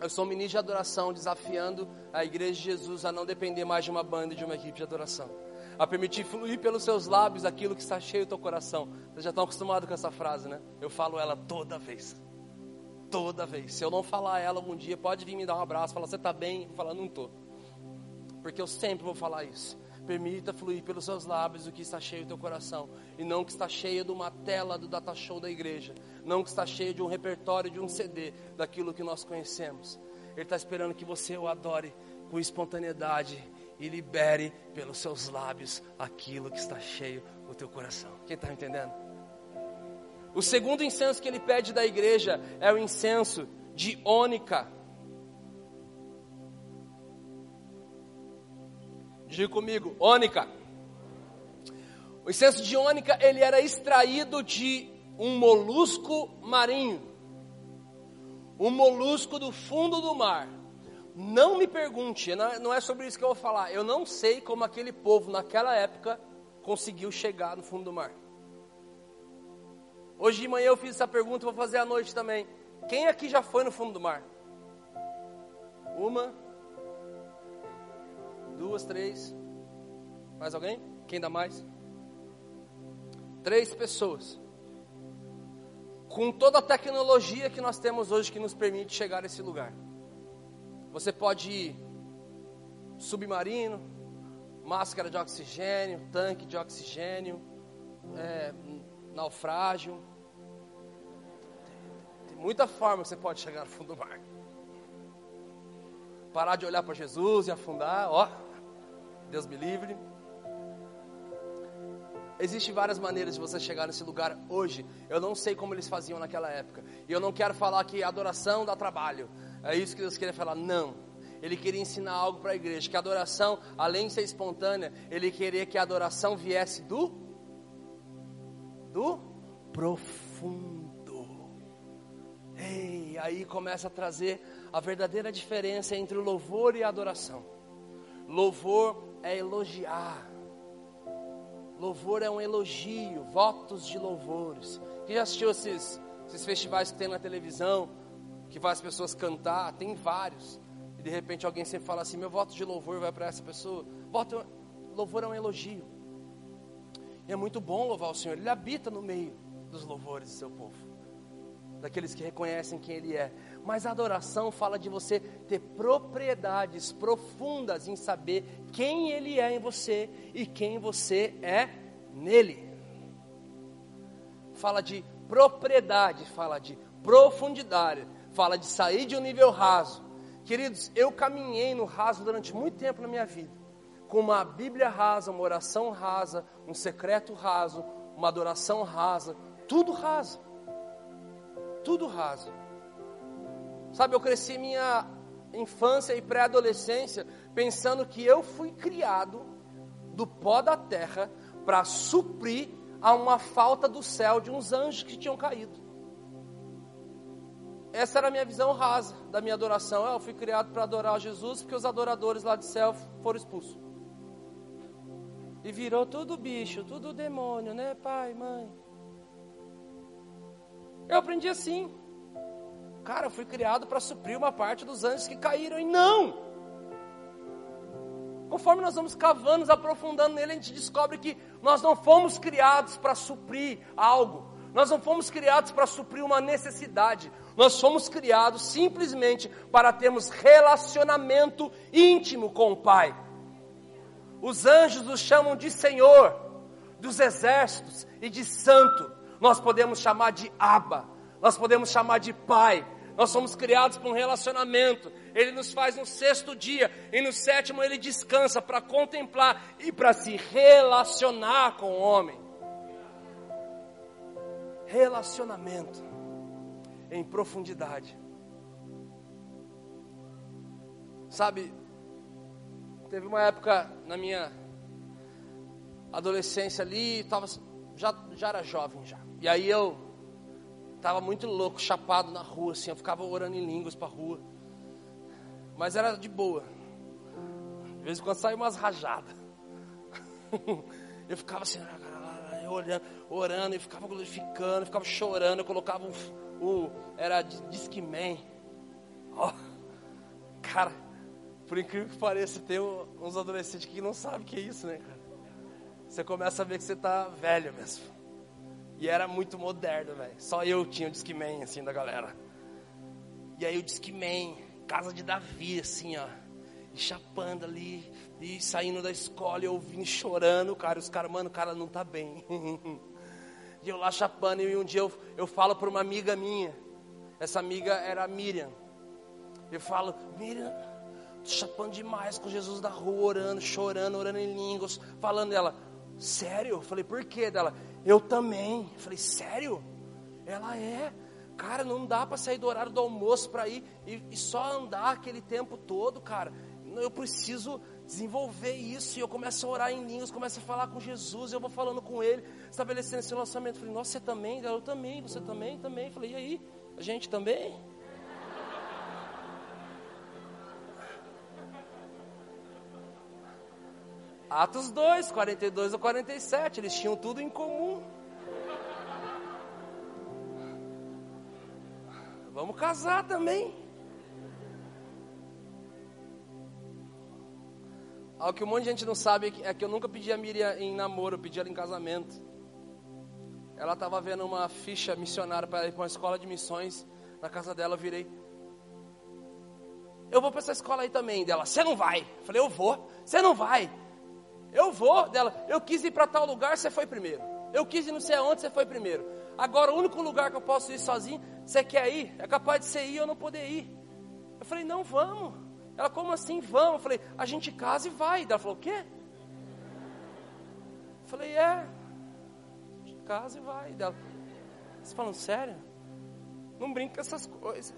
eu sou ministro de adoração, desafiando a igreja de Jesus a não depender mais de uma banda e de uma equipe de adoração, a permitir fluir pelos seus lábios aquilo que está cheio do teu coração. Vocês já estão acostumados com essa frase, né? Eu falo ela toda vez. Toda vez. Se eu não falar ela algum dia, pode vir me dar um abraço, falar, você está bem? Eu vou falar, não estou. Porque eu sempre vou falar isso. Permita fluir pelos seus lábios o que está cheio do teu coração. E não que está cheio de uma tela do data show da igreja. Não que está cheio de um repertório, de um CD, daquilo que nós conhecemos. Ele está esperando que você o adore com espontaneidade e libere pelos seus lábios aquilo que está cheio do teu coração. Quem está entendendo? O segundo incenso que ele pede da igreja é o incenso de ônica. Diga comigo, ônica. O incenso de ônica, ele era extraído de um molusco marinho. Um molusco do fundo do mar. Não me pergunte, não é sobre isso que eu vou falar. Eu não sei como aquele povo naquela época conseguiu chegar no fundo do mar. Hoje de manhã eu fiz essa pergunta, vou fazer à noite também. Quem aqui já foi no fundo do mar? Uma, duas, três. Mais alguém? Quem dá mais? Três pessoas. Com toda a tecnologia que nós temos hoje que nos permite chegar a esse lugar. Você pode ir submarino, máscara de oxigênio, tanque de oxigênio, é, naufrágio. Tem muita forma que você pode chegar no fundo do mar. Parar de olhar para Jesus e afundar, ó, Deus me livre. Existem várias maneiras de você chegar nesse lugar hoje. Eu não sei como eles faziam naquela época. E eu não quero falar que adoração dá trabalho. É isso que Deus queria falar. Não. Ele queria ensinar algo para a igreja. Que a adoração, além de ser espontânea, ele queria que a adoração viesse do do profundo. Ei, aí começa a trazer a verdadeira diferença entre o louvor e a adoração. Louvor é elogiar. Louvor é um elogio, votos de louvores. Quem já assistiu esses, esses festivais que tem na televisão, que faz as pessoas cantar? Tem vários. E de repente alguém sempre fala assim: meu voto de louvor vai para essa pessoa. Voto, louvor é um elogio. E é muito bom louvar o Senhor. Ele habita no meio dos louvores do seu povo, daqueles que reconhecem quem Ele é. Mas a adoração fala de você ter propriedades profundas em saber quem Ele é em você e quem você é nele. Fala de propriedade, fala de profundidade, fala de sair de um nível raso. Queridos, eu caminhei no raso durante muito tempo na minha vida com uma Bíblia rasa, uma oração rasa, um secreto raso, uma adoração rasa, tudo raso. Tudo raso. Sabe, eu cresci minha infância e pré-adolescência pensando que eu fui criado do pó da terra para suprir a uma falta do céu de uns anjos que tinham caído. Essa era a minha visão rasa da minha adoração. Eu fui criado para adorar Jesus porque os adoradores lá de céu foram expulsos. E virou tudo bicho, tudo demônio, né, pai, mãe? Eu aprendi assim. Cara, eu fui criado para suprir uma parte dos anjos que caíram, e não! Conforme nós vamos cavando, nos aprofundando nele, a gente descobre que nós não fomos criados para suprir algo, nós não fomos criados para suprir uma necessidade, nós fomos criados simplesmente para termos relacionamento íntimo com o Pai. Os anjos nos chamam de Senhor, dos exércitos e de Santo. Nós podemos chamar de Abba, nós podemos chamar de Pai. Nós somos criados para um relacionamento. Ele nos faz no sexto dia e no sétimo ele descansa para contemplar e para se relacionar com o homem. relacionamento em profundidade. Sabe, teve uma época na minha adolescência ali, tava, já, já era jovem já. E aí eu tava muito louco, chapado na rua, assim, eu ficava orando em línguas para rua. Mas era de boa. De vez em quando saía umas rajadas. eu ficava assim, eu olhando, orando, e ficava glorificando, ficava chorando, eu colocava o, era Discman. Oh, cara, por incrível que pareça, tem uns adolescentes que não sabem o que é isso, né, cara? Você começa a ver que você tá velho mesmo. E era muito moderno, velho. Só eu tinha o Discman, assim, da galera. E aí o Discman, casa de Davi, assim, ó. E chapando ali, e saindo da escola, e ouvindo, chorando, cara. Os caras, mano, o cara não tá bem. e eu lá chapando, e um dia eu, eu falo para uma amiga minha. Essa amiga era a Miriam. Eu falo, Miriam, chapando demais com Jesus da rua, orando, chorando, orando em línguas, falando dela. Sério? Eu falei, por quê? Dela, eu também. Eu falei, sério? Ela é. Cara, não dá para sair do horário do almoço para ir e, e, só andar aquele tempo todo, cara. Eu preciso desenvolver isso. E eu começo a orar em línguas, começo a falar com Jesus. Eu vou falando com Ele, estabelecendo esse relacionamento. Falei, nossa, você também? Eu também, você também, também. Eu falei, e aí? A gente também? Atos 2, 42 ou 47, eles tinham tudo em comum. Vamos casar também. Algo que um monte de gente não sabe é que eu nunca pedi a Miriam em namoro, eu pedi ela em casamento. Ela estava vendo uma ficha missionária para ir para uma escola de missões. Na casa dela eu virei. Eu vou para essa escola aí também. Dela, você não vai. Eu falei, eu vou. Você não vai. Eu vou dela. Eu quis ir para tal lugar, você foi primeiro. Eu quis ir não sei aonde, você foi primeiro. Agora, o único lugar que eu posso ir sozinho, você quer ir? É capaz de você ir ou não poder ir. Eu falei, não, vamos. Ela, como assim, vamos? Eu falei, a gente casa e vai. Ela falou, o quê? Eu falei, é. Casa e vai. Ela, você falando sério? Não brinca com essas coisas.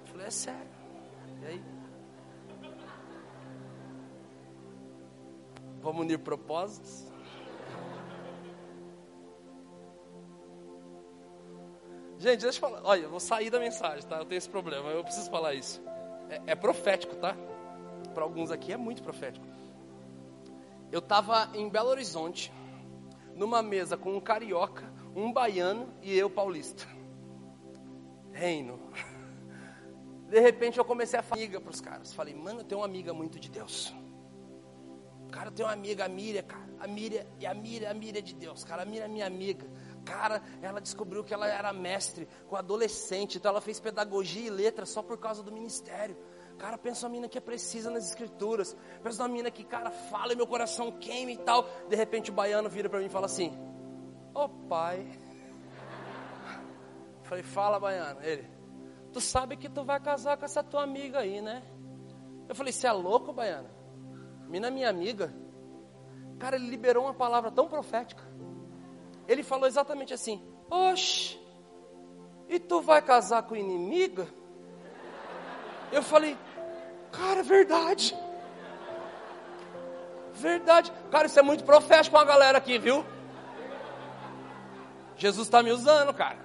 Eu falei, é sério. E aí? Vamos unir propósitos? Gente, deixa eu falar. Olha, eu vou sair da mensagem, tá? Eu tenho esse problema, eu preciso falar isso. É, é profético, tá? Para alguns aqui é muito profético. Eu estava em Belo Horizonte, numa mesa com um carioca, um baiano e eu paulista. Reino. De repente eu comecei a falar para os caras. Falei, mano, eu tenho uma amiga muito de Deus. Cara, eu tenho uma amiga, a Miriam, cara. A Miriam, e a Miriam, a Miriam é de Deus, cara. A Miriam é minha amiga. Cara, ela descobriu que ela era mestre com adolescente, então ela fez pedagogia e letras só por causa do ministério. Cara, pensa uma mina que é precisa nas escrituras. Pensa uma mina que, cara, fala e meu coração queima e tal. De repente o baiano vira para mim e fala assim: Ô oh, pai. falei, fala, baiano. Ele, tu sabe que tu vai casar com essa tua amiga aí, né? Eu falei, você é louco, baiano? Mina, minha amiga. Cara, ele liberou uma palavra tão profética. Ele falou exatamente assim: Oxe, e tu vai casar com inimiga? Eu falei, cara, verdade. Verdade. Cara, isso é muito profético com a galera aqui, viu? Jesus está me usando, cara.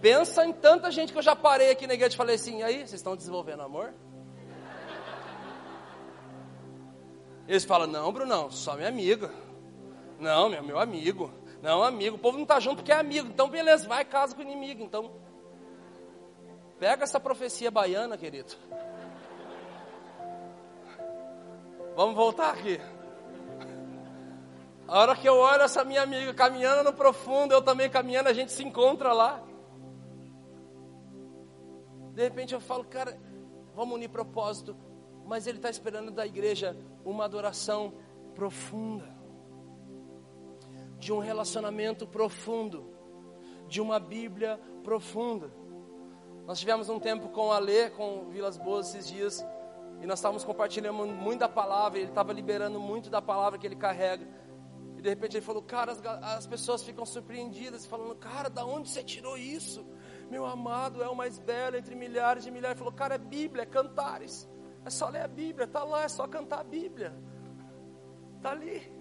Pensa em tanta gente que eu já parei aqui na igreja e falei assim: aí, vocês estão desenvolvendo amor? Eles falam, não, Brunão, só minha amiga. Não, meu, meu amigo. Não, amigo. O povo não está junto porque é amigo. Então, beleza, vai casa com o inimigo. Então, pega essa profecia baiana, querido. Vamos voltar aqui. A hora que eu olho essa minha amiga caminhando no profundo, eu também caminhando, a gente se encontra lá. De repente eu falo, cara, vamos unir propósito mas ele está esperando da igreja uma adoração profunda, de um relacionamento profundo, de uma Bíblia profunda. Nós tivemos um tempo com a Lê, com Vilas Boas esses dias, e nós estávamos compartilhando muito da palavra, ele estava liberando muito da palavra que ele carrega. E de repente ele falou, cara, as, as pessoas ficam surpreendidas, falando, cara, da onde você tirou isso? Meu amado é o mais belo entre milhares de milhares. Ele falou, cara, é Bíblia, é cantares. É só ler a Bíblia, está lá, é só cantar a Bíblia. Está ali.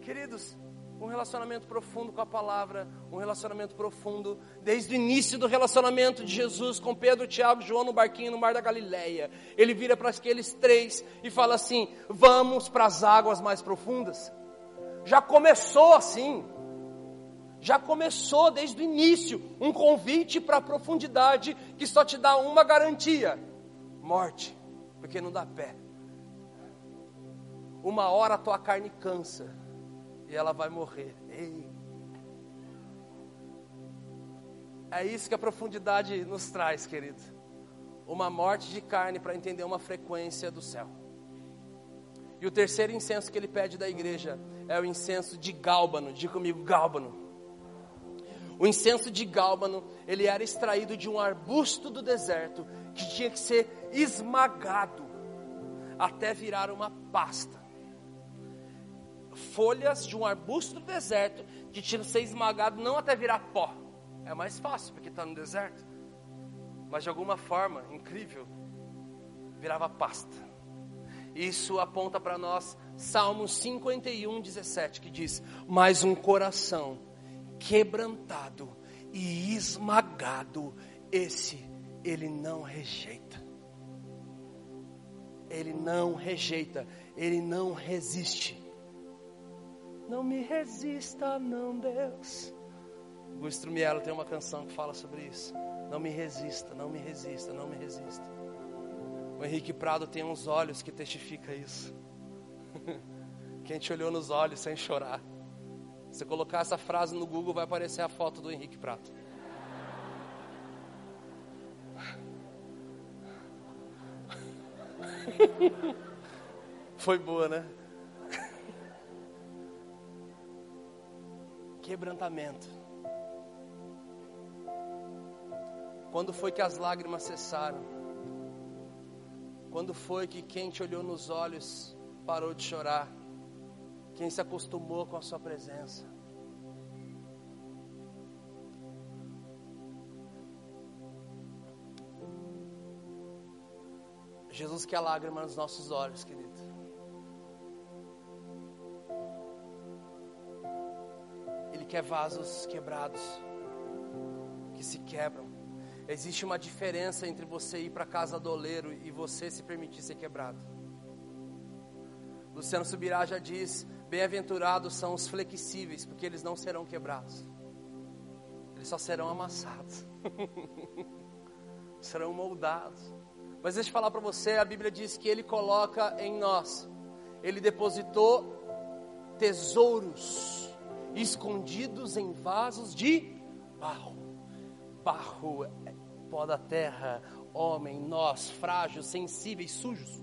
Queridos, um relacionamento profundo com a palavra, um relacionamento profundo desde o início do relacionamento de Jesus com Pedro, Tiago, João no barquinho no mar da Galileia. Ele vira para aqueles três e fala assim: "Vamos para as águas mais profundas". Já começou assim. Já começou desde o início um convite para a profundidade que só te dá uma garantia: morte, porque não dá pé. Uma hora a tua carne cansa e ela vai morrer. Ei. É isso que a profundidade nos traz, querido. Uma morte de carne para entender uma frequência do céu. E o terceiro incenso que ele pede da igreja é o incenso de gálbano. Diga comigo, gálbano. O incenso de gálbano, ele era extraído de um arbusto do deserto que tinha que ser esmagado até virar uma pasta folhas de um arbusto do deserto que tinha que ser esmagado não até virar pó. É mais fácil porque está no deserto. Mas de alguma forma, incrível, virava pasta. Isso aponta para nós Salmos 51, 17, que diz: Mas um coração quebrantado e esmagado, esse ele não rejeita. Ele não rejeita, ele não resiste. Não me resista, não, Deus. O Strumielo tem uma canção que fala sobre isso. Não me resista, não me resista, não me resista. O Henrique Prado tem uns olhos que testifica isso. Quem te olhou nos olhos sem chorar. Se colocar essa frase no Google, vai aparecer a foto do Henrique Prato. Foi boa, né? quebrantamento. Quando foi que as lágrimas cessaram? Quando foi que quem te olhou nos olhos parou de chorar? Quem se acostumou com a sua presença? Jesus quer lágrima nos nossos olhos, querido. quer vasos quebrados, que se quebram. Existe uma diferença entre você ir para casa do oleiro e você se permitir ser quebrado. Luciano Subirá já diz: Bem-aventurados são os flexíveis, porque eles não serão quebrados, eles só serão amassados, serão moldados. Mas deixa eu falar para você: a Bíblia diz que Ele coloca em nós, Ele depositou tesouros escondidos em vasos de barro. Barro, é pó da terra, homem, nós, frágeis, sensíveis, sujos.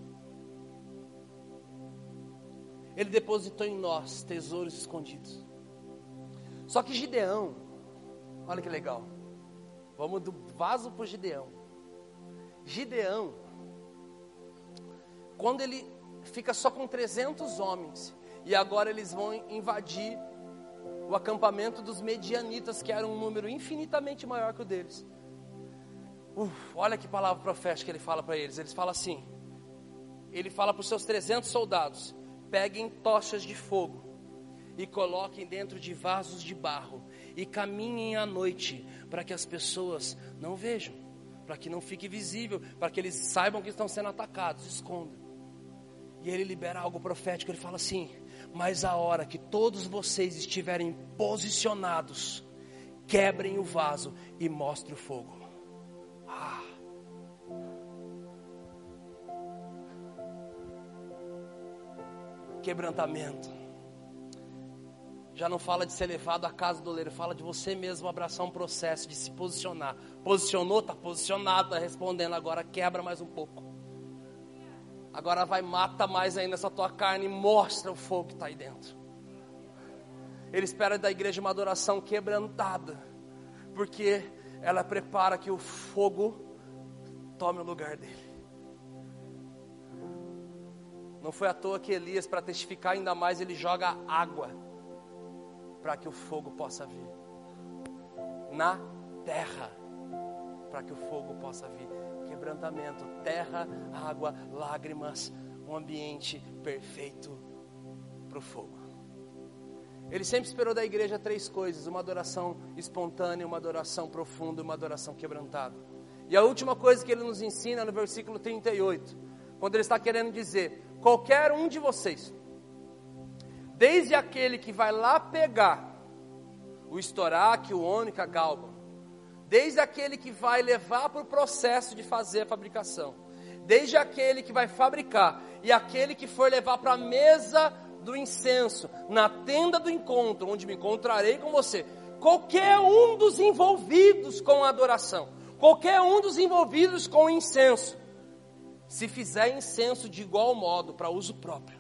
Ele depositou em nós tesouros escondidos. Só que Gideão, olha que legal. Vamos do vaso para Gideão. Gideão, quando ele fica só com 300 homens, e agora eles vão invadir o acampamento dos medianitas, que era um número infinitamente maior que o deles. Uf, olha que palavra profética ele fala para eles. Eles falam assim: ele fala para os seus 300 soldados: peguem tochas de fogo e coloquem dentro de vasos de barro e caminhem à noite para que as pessoas não vejam, para que não fique visível, para que eles saibam que estão sendo atacados, escondam. E ele libera algo profético, ele fala assim: mas a hora que todos vocês estiverem posicionados, quebrem o vaso e mostre o fogo. Ah. Quebrantamento. Já não fala de ser levado à casa do oleiro, fala de você mesmo abraçar um processo de se posicionar. Posicionou, está posicionado, está respondendo. Agora quebra mais um pouco. Agora vai, mata mais ainda essa tua carne e mostra o fogo que está aí dentro. Ele espera da igreja uma adoração quebrantada, porque ela prepara que o fogo tome o lugar dele. Não foi à toa que Elias, para testificar ainda mais, ele joga água para que o fogo possa vir na terra, para que o fogo possa vir. Quebrantamento, terra, água, lágrimas, um ambiente perfeito para o fogo. Ele sempre esperou da igreja três coisas: uma adoração espontânea, uma adoração profunda, uma adoração quebrantada. E a última coisa que ele nos ensina no versículo 38, quando ele está querendo dizer: qualquer um de vocês, desde aquele que vai lá pegar o estoraque, o ônica, a galba, desde aquele que vai levar para o processo de fazer a fabricação, desde aquele que vai fabricar e aquele que for levar para a mesa do incenso, na tenda do encontro, onde me encontrarei com você. Qualquer um dos envolvidos com a adoração, qualquer um dos envolvidos com o incenso, se fizer incenso de igual modo para uso próprio,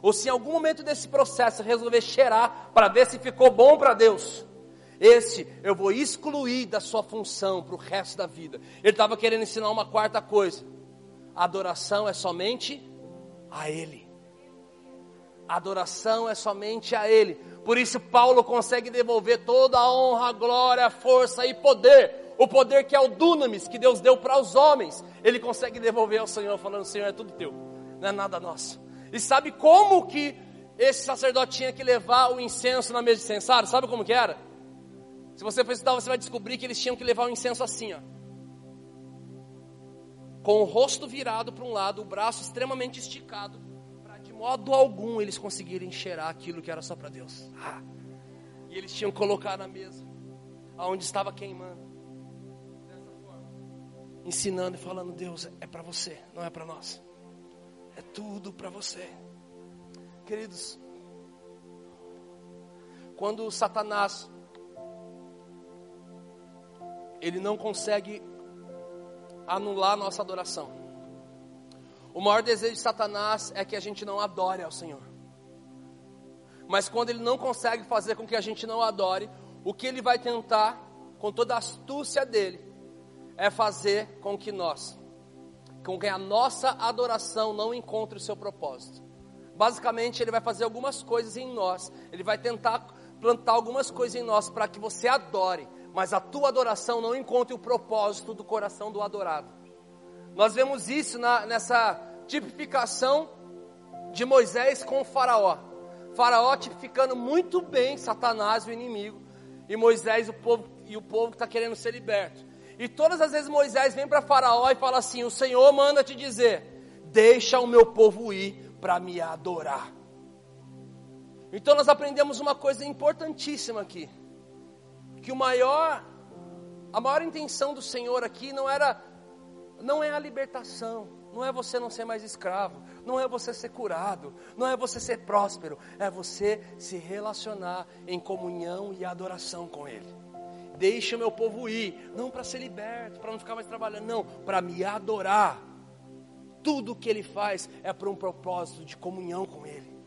ou se em algum momento desse processo resolver cheirar para ver se ficou bom para Deus, esse eu vou excluir da sua função para o resto da vida. Ele estava querendo ensinar uma quarta coisa: adoração é somente a Ele adoração é somente a Ele. Por isso, Paulo consegue devolver toda a honra, glória, força e poder. O poder que é o dunamis, que Deus deu para os homens, Ele consegue devolver ao Senhor, falando: Senhor, é tudo teu, não é nada nosso. E sabe como que esse sacerdote tinha que levar o incenso na mesa de incensário? Sabe como que era? Se você for estudar, você vai descobrir que eles tinham que levar o incenso assim, ó. Com o rosto virado para um lado, o braço extremamente esticado modo algum eles conseguirem cheirar aquilo que era só para Deus. Ah, e eles tinham que colocar na mesa, aonde estava queimando. Dessa forma. Ensinando e falando: Deus, é para você, não é para nós. É tudo para você. Queridos, quando Satanás ele não consegue anular nossa adoração. O maior desejo de Satanás é que a gente não adore ao Senhor. Mas quando ele não consegue fazer com que a gente não adore, o que ele vai tentar, com toda a astúcia dele, é fazer com que nós, com que a nossa adoração não encontre o seu propósito. Basicamente, ele vai fazer algumas coisas em nós, ele vai tentar plantar algumas coisas em nós para que você adore, mas a tua adoração não encontre o propósito do coração do adorado. Nós vemos isso na, nessa tipificação de Moisés com o Faraó. Faraó tipificando muito bem Satanás, o inimigo, e Moisés o povo, e o povo que está querendo ser liberto. E todas as vezes Moisés vem para Faraó e fala assim: O Senhor manda te dizer, deixa o meu povo ir para me adorar. Então nós aprendemos uma coisa importantíssima aqui: que o maior, a maior intenção do Senhor aqui não era, não é a libertação, não é você não ser mais escravo, não é você ser curado, não é você ser próspero, é você se relacionar em comunhão e adoração com Ele. Deixa meu povo ir, não para ser liberto, para não ficar mais trabalhando, não, para me adorar. Tudo que Ele faz é para um propósito de comunhão com Ele.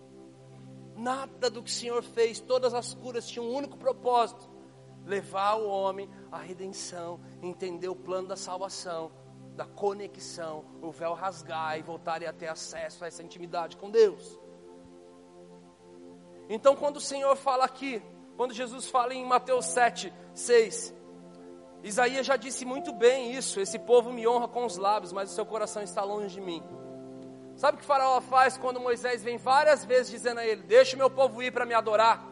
Nada do que o Senhor fez, todas as curas tinham um único propósito: levar o homem à redenção, entender o plano da salvação da conexão, o véu rasgar e voltarem a ter acesso a essa intimidade com Deus. Então, quando o Senhor fala aqui, quando Jesus fala em Mateus 7, 6, Isaías já disse muito bem isso: esse povo me honra com os lábios, mas o seu coração está longe de mim. Sabe o que Faraó faz quando Moisés vem várias vezes dizendo a ele: Deixa o meu povo ir para me adorar?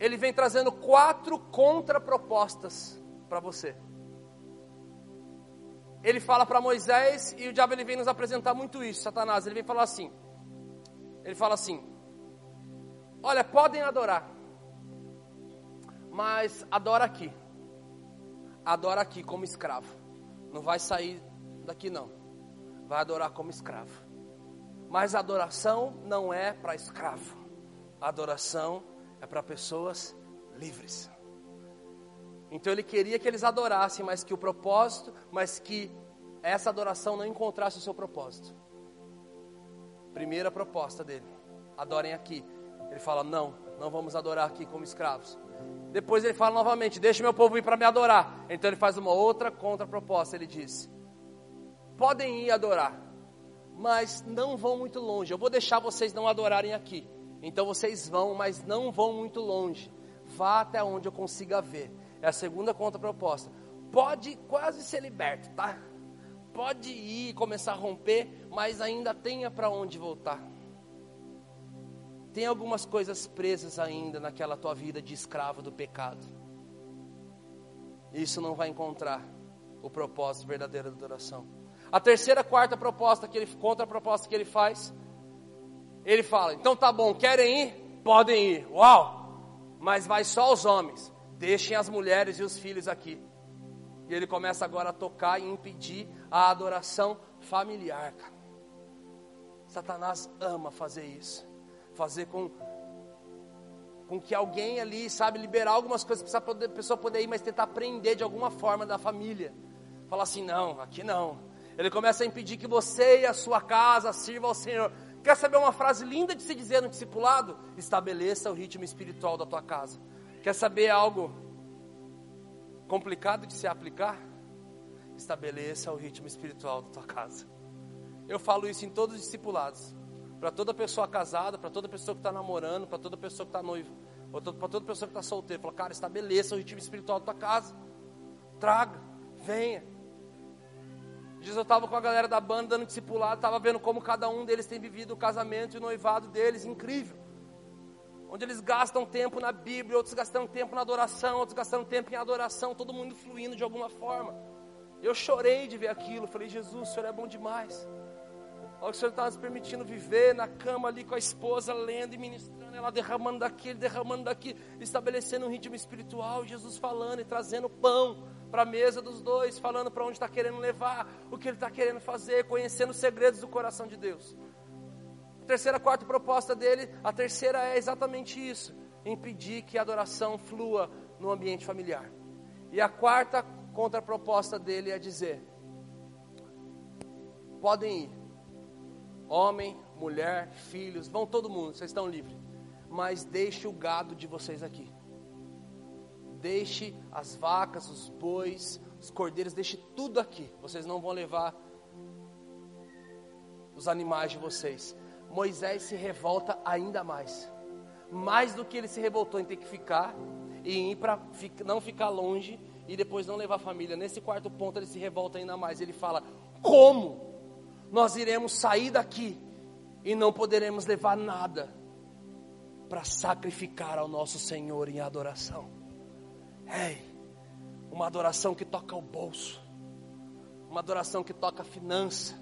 Ele vem trazendo quatro contrapropostas para você ele fala para Moisés e o diabo ele vem nos apresentar muito isso, Satanás. Ele vem falar assim: ele fala assim: Olha, podem adorar, mas adora aqui, adora aqui como escravo. Não vai sair daqui não, vai adorar como escravo. Mas adoração não é para escravo, adoração é para pessoas livres. Então ele queria que eles adorassem, mas que o propósito, mas que essa adoração não encontrasse o seu propósito. Primeira proposta dele: adorem aqui. Ele fala: não, não vamos adorar aqui como escravos. Depois ele fala novamente: deixe meu povo ir para me adorar. Então ele faz uma outra contraproposta. Ele diz: podem ir adorar, mas não vão muito longe. Eu vou deixar vocês não adorarem aqui. Então vocês vão, mas não vão muito longe. Vá até onde eu consiga ver. É a segunda contraproposta. Pode quase ser liberto, tá? Pode ir, começar a romper, mas ainda tenha para onde voltar. Tem algumas coisas presas ainda naquela tua vida de escravo do pecado. Isso não vai encontrar o propósito verdadeiro da adoração. A terceira, quarta proposta que ele contra a proposta que ele faz, ele fala: então tá bom, querem ir? Podem ir. Uau! Mas vai só os homens. Deixem as mulheres e os filhos aqui. E ele começa agora a tocar e impedir a adoração familiar. Cara. Satanás ama fazer isso fazer com, com que alguém ali, sabe, liberar algumas coisas para a pessoa poder ir, mas tentar aprender de alguma forma da família. Falar assim, não, aqui não. Ele começa a impedir que você e a sua casa sirvam ao Senhor. Quer saber uma frase linda de se dizer no discipulado? Estabeleça o ritmo espiritual da tua casa. Quer saber algo complicado de se aplicar? Estabeleça o ritmo espiritual da tua casa. Eu falo isso em todos os discipulados para toda pessoa casada, para toda pessoa que está namorando, para toda pessoa que está noiva, para toda pessoa que está solteira. Fala, cara, estabeleça o ritmo espiritual da tua casa. Traga, venha. Diz eu estava com a galera da banda dando discipulado, estava vendo como cada um deles tem vivido o casamento e o noivado deles, incrível. Onde eles gastam tempo na Bíblia, outros gastam tempo na adoração, outros gastam tempo em adoração, todo mundo fluindo de alguma forma. Eu chorei de ver aquilo, falei, Jesus, o Senhor é bom demais. Olha o Senhor está nos permitindo viver na cama ali com a esposa, lendo e ministrando, ela derramando daqui, derramando daqui, estabelecendo um ritmo espiritual, Jesus falando e trazendo pão para a mesa dos dois, falando para onde está querendo levar, o que ele está querendo fazer, conhecendo os segredos do coração de Deus. A terceira, quarta proposta dele, a terceira é exatamente isso: impedir que a adoração flua no ambiente familiar. E a quarta contraproposta dele é dizer: podem ir, Homem, mulher, filhos, vão todo mundo, vocês estão livres. Mas deixe o gado de vocês aqui. Deixe as vacas, os bois, os cordeiros, deixe tudo aqui. Vocês não vão levar os animais de vocês. Moisés se revolta ainda mais. Mais do que ele se revoltou em ter que ficar e ir para não ficar longe e depois não levar a família. Nesse quarto ponto ele se revolta ainda mais. Ele fala: Como? Nós iremos sair daqui e não poderemos levar nada para sacrificar ao nosso Senhor em adoração. Ei, uma adoração que toca o bolso, uma adoração que toca a finança,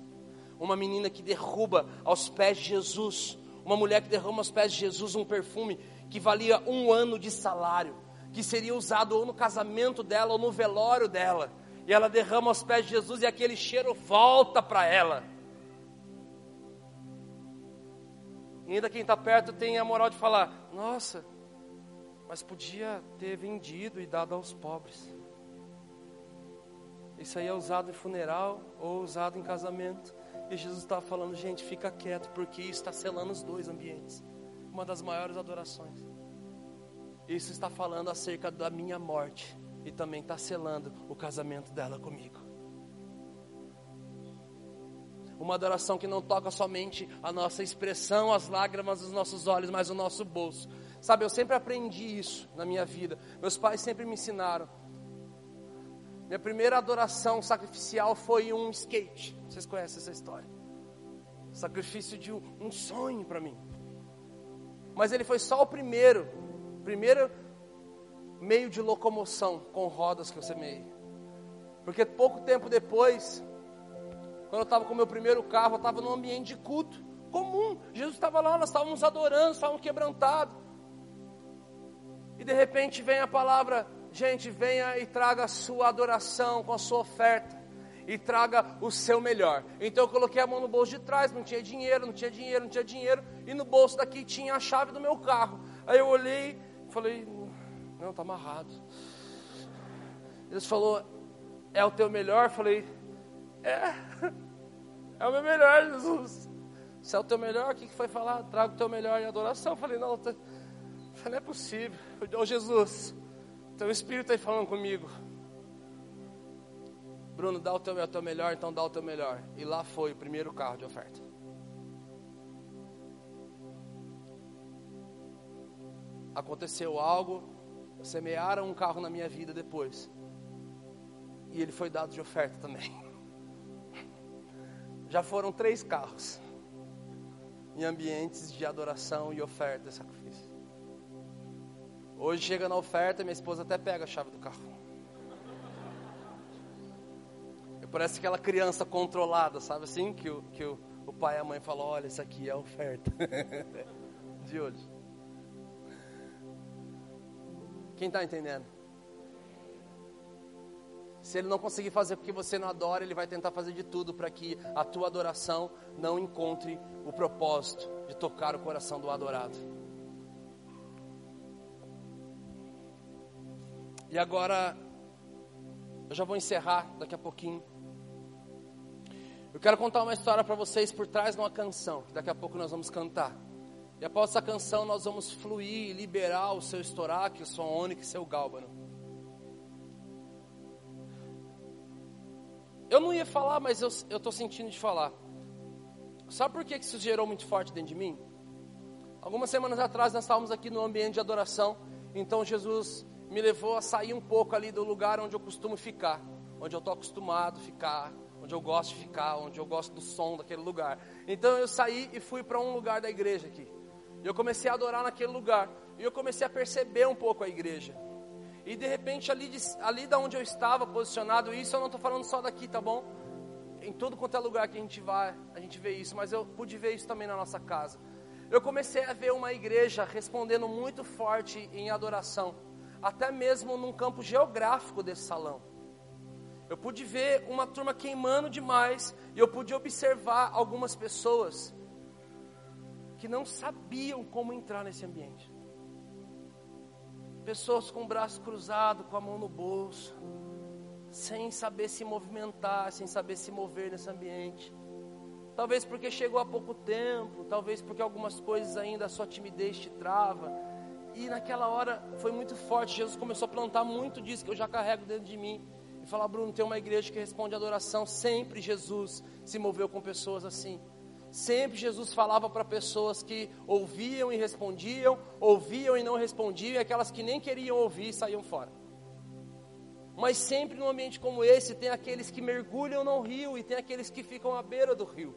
uma menina que derruba aos pés de Jesus, uma mulher que derrama aos pés de Jesus um perfume que valia um ano de salário, que seria usado ou no casamento dela ou no velório dela, e ela derrama aos pés de Jesus e aquele cheiro volta para ela. E ainda quem está perto tem a moral de falar: Nossa, mas podia ter vendido e dado aos pobres. Isso aí é usado em funeral ou usado em casamento. E Jesus estava falando: Gente, fica quieto, porque isso está selando os dois ambientes. Uma das maiores adorações. Isso está falando acerca da minha morte. E também está selando o casamento dela comigo. Uma adoração que não toca somente a nossa expressão, as lágrimas dos nossos olhos, mas o nosso bolso. Sabe, eu sempre aprendi isso na minha vida. Meus pais sempre me ensinaram. Minha primeira adoração sacrificial foi um skate. Vocês conhecem essa história? Sacrifício de um sonho para mim. Mas ele foi só o primeiro, primeiro meio de locomoção com rodas que eu semei. Porque pouco tempo depois, quando eu estava com o meu primeiro carro, eu estava num ambiente de culto comum. Jesus estava lá, nós estávamos adorando, estávamos quebrantados. E de repente vem a palavra, gente, venha e traga a sua adoração com a sua oferta. E traga o seu melhor. Então eu coloquei a mão no bolso de trás, não tinha dinheiro, não tinha dinheiro, não tinha dinheiro. E no bolso daqui tinha a chave do meu carro. Aí eu olhei, falei, não, está amarrado. Deus falou, é o teu melhor? Falei, é, é o meu melhor, Jesus. Se é o teu melhor, o que foi falar? Traga o teu melhor em adoração. Eu falei, não, tá... não é possível. Ô oh, Jesus, teu Espírito está aí falando comigo. Bruno, dá o teu, é o teu melhor, então dá o teu melhor. E lá foi o primeiro carro de oferta. Aconteceu algo, semearam um carro na minha vida depois. E ele foi dado de oferta também. Já foram três carros em ambientes de adoração e oferta e sacrifício. Hoje chega na oferta, minha esposa até pega a chave do carro. Parece aquela criança controlada, sabe assim? Que o, que o, o pai e a mãe falam: olha, isso aqui é a oferta de hoje. Quem está entendendo? Se ele não conseguir fazer porque você não adora, ele vai tentar fazer de tudo para que a tua adoração não encontre o propósito de tocar o coração do adorado. E agora, eu já vou encerrar daqui a pouquinho. Eu quero contar uma história para vocês por trás de uma canção, que daqui a pouco nós vamos cantar. E após essa canção nós vamos fluir e liberar o seu estoraque, o seu ônix e seu gálbano. Eu não ia falar, mas eu estou sentindo de falar. Sabe por que isso gerou muito forte dentro de mim? Algumas semanas atrás nós estávamos aqui no ambiente de adoração, então Jesus me levou a sair um pouco ali do lugar onde eu costumo ficar, onde eu estou acostumado a ficar, onde eu gosto de ficar, onde eu gosto do som daquele lugar. Então eu saí e fui para um lugar da igreja aqui. E eu comecei a adorar naquele lugar. E eu comecei a perceber um pouco a igreja. E de repente, ali, de, ali da onde eu estava posicionado, isso eu não estou falando só daqui, tá bom? Em todo quanto é lugar que a gente vai, a gente vê isso. Mas eu pude ver isso também na nossa casa. Eu comecei a ver uma igreja respondendo muito forte em adoração. Até mesmo num campo geográfico desse salão. Eu pude ver uma turma queimando demais. E eu pude observar algumas pessoas que não sabiam como entrar nesse ambiente. Pessoas com o braço cruzado, com a mão no bolso, sem saber se movimentar, sem saber se mover nesse ambiente. Talvez porque chegou há pouco tempo, talvez porque algumas coisas ainda a sua timidez te trava. E naquela hora foi muito forte. Jesus começou a plantar muito disso que eu já carrego dentro de mim. E falar, Bruno, tem uma igreja que responde adoração. Sempre Jesus se moveu com pessoas assim. Sempre Jesus falava para pessoas que ouviam e respondiam, ouviam e não respondiam, e aquelas que nem queriam ouvir saíam fora. Mas sempre num ambiente como esse, tem aqueles que mergulham no rio e tem aqueles que ficam à beira do rio.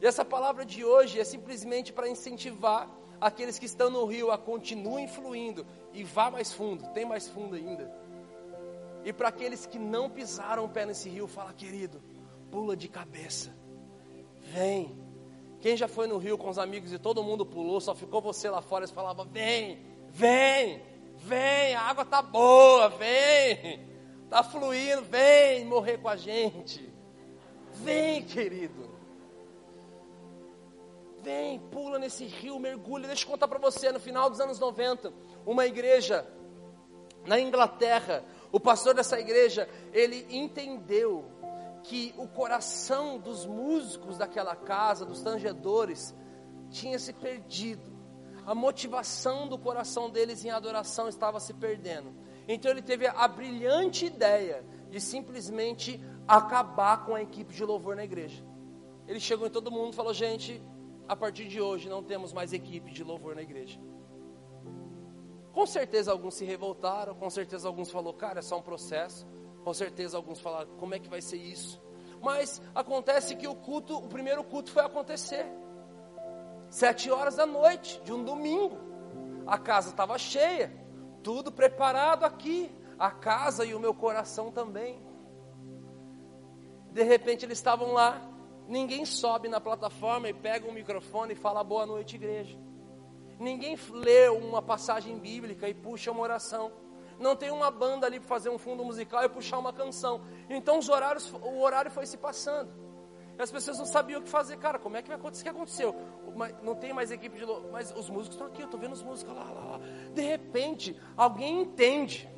E essa palavra de hoje é simplesmente para incentivar aqueles que estão no rio a continuem fluindo e vá mais fundo, tem mais fundo ainda. E para aqueles que não pisaram o pé nesse rio, fala, querido, pula de cabeça, vem quem já foi no rio com os amigos e todo mundo pulou, só ficou você lá fora e falava: Vem, vem, vem, a água tá boa, vem, tá fluindo, vem morrer com a gente. Vem, querido. Vem, pula nesse rio, mergulha. Deixa eu contar para você, no final dos anos 90, uma igreja na Inglaterra, o pastor dessa igreja, ele entendeu que o coração dos músicos daquela casa, dos tangedores, tinha se perdido. A motivação do coração deles em adoração estava se perdendo. Então ele teve a brilhante ideia de simplesmente acabar com a equipe de louvor na igreja. Ele chegou em todo mundo e falou: gente, a partir de hoje não temos mais equipe de louvor na igreja. Com certeza alguns se revoltaram, com certeza alguns falaram, cara, é só um processo. Com certeza alguns falaram, como é que vai ser isso? Mas acontece que o culto, o primeiro culto foi acontecer. Sete horas da noite, de um domingo. A casa estava cheia, tudo preparado aqui. A casa e o meu coração também. De repente eles estavam lá, ninguém sobe na plataforma e pega um microfone e fala boa noite, igreja. Ninguém lê uma passagem bíblica e puxa uma oração não tem uma banda ali para fazer um fundo musical e puxar uma canção. Então os horários, o horário foi se passando. E as pessoas não sabiam o que fazer. Cara, como é que vai acontecer? O que aconteceu? Não tem mais equipe de. Mas os músicos estão aqui, eu estou vendo os músicos lá, lá, lá. De repente, alguém entende.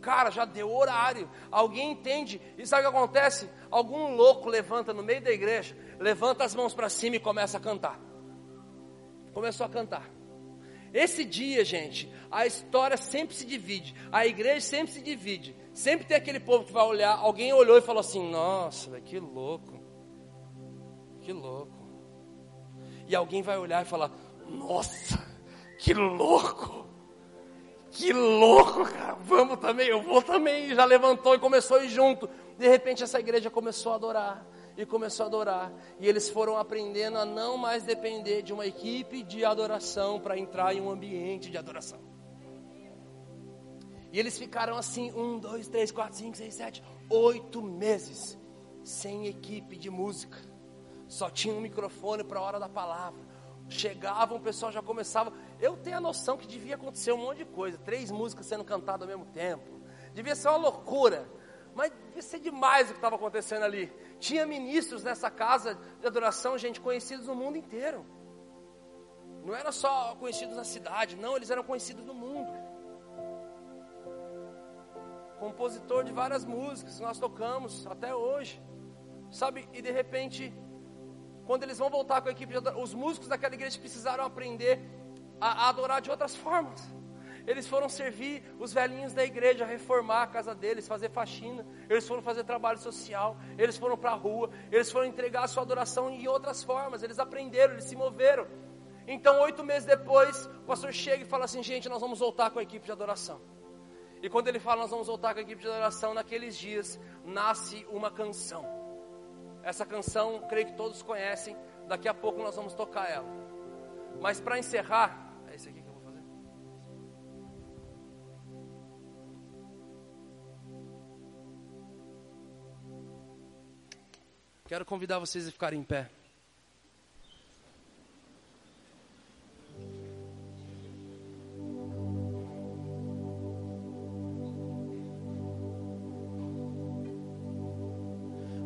Cara, já deu horário. Alguém entende. E sabe o que acontece? Algum louco levanta no meio da igreja, levanta as mãos para cima e começa a cantar. Começou a cantar. Esse dia, gente, a história sempre se divide, a igreja sempre se divide. Sempre tem aquele povo que vai olhar, alguém olhou e falou assim: Nossa, que louco, que louco. E alguém vai olhar e falar: Nossa, que louco. que louco, cara, vamos também, eu vou também. Já levantou e começou a ir junto. De repente essa igreja começou a adorar e começou a adorar. E eles foram aprendendo a não mais depender de uma equipe de adoração para entrar em um ambiente de adoração. E eles ficaram assim, um, dois, três, quatro, cinco, seis, sete, oito meses sem equipe de música. Só tinha um microfone para a hora da palavra. Chegavam, o pessoal já começava. Eu tenho a noção que devia acontecer um monte de coisa. Três músicas sendo cantadas ao mesmo tempo. Devia ser uma loucura. Mas devia ser demais o que estava acontecendo ali. Tinha ministros nessa casa de adoração, gente, conhecidos no mundo inteiro. Não era só conhecidos na cidade, não, eles eram conhecidos no mundo. Compositor de várias músicas que nós tocamos até hoje. Sabe, e de repente, quando eles vão voltar com a equipe, os músicos daquela igreja precisaram aprender a, a adorar de outras formas. Eles foram servir os velhinhos da igreja, reformar a casa deles, fazer faxina. Eles foram fazer trabalho social. Eles foram para a rua. Eles foram entregar a sua adoração em outras formas. Eles aprenderam, eles se moveram. Então, oito meses depois, o pastor chega e fala assim: gente, nós vamos voltar com a equipe de adoração. E quando ele fala, nós vamos voltar com a equipe de adoração, naqueles dias nasce uma canção. Essa canção, creio que todos conhecem. Daqui a pouco nós vamos tocar ela. Mas para encerrar, Quero convidar vocês a ficarem em pé.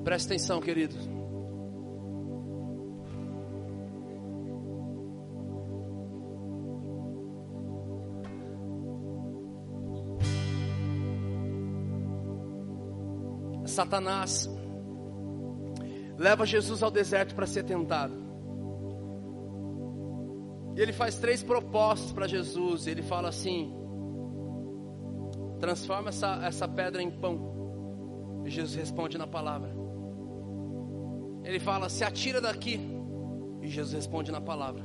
Presta atenção, querido. Satanás leva Jesus ao deserto para ser tentado. E ele faz três propostas para Jesus. Ele fala assim: transforma essa, essa pedra em pão. E Jesus responde na palavra. Ele fala: se atira daqui. E Jesus responde na palavra.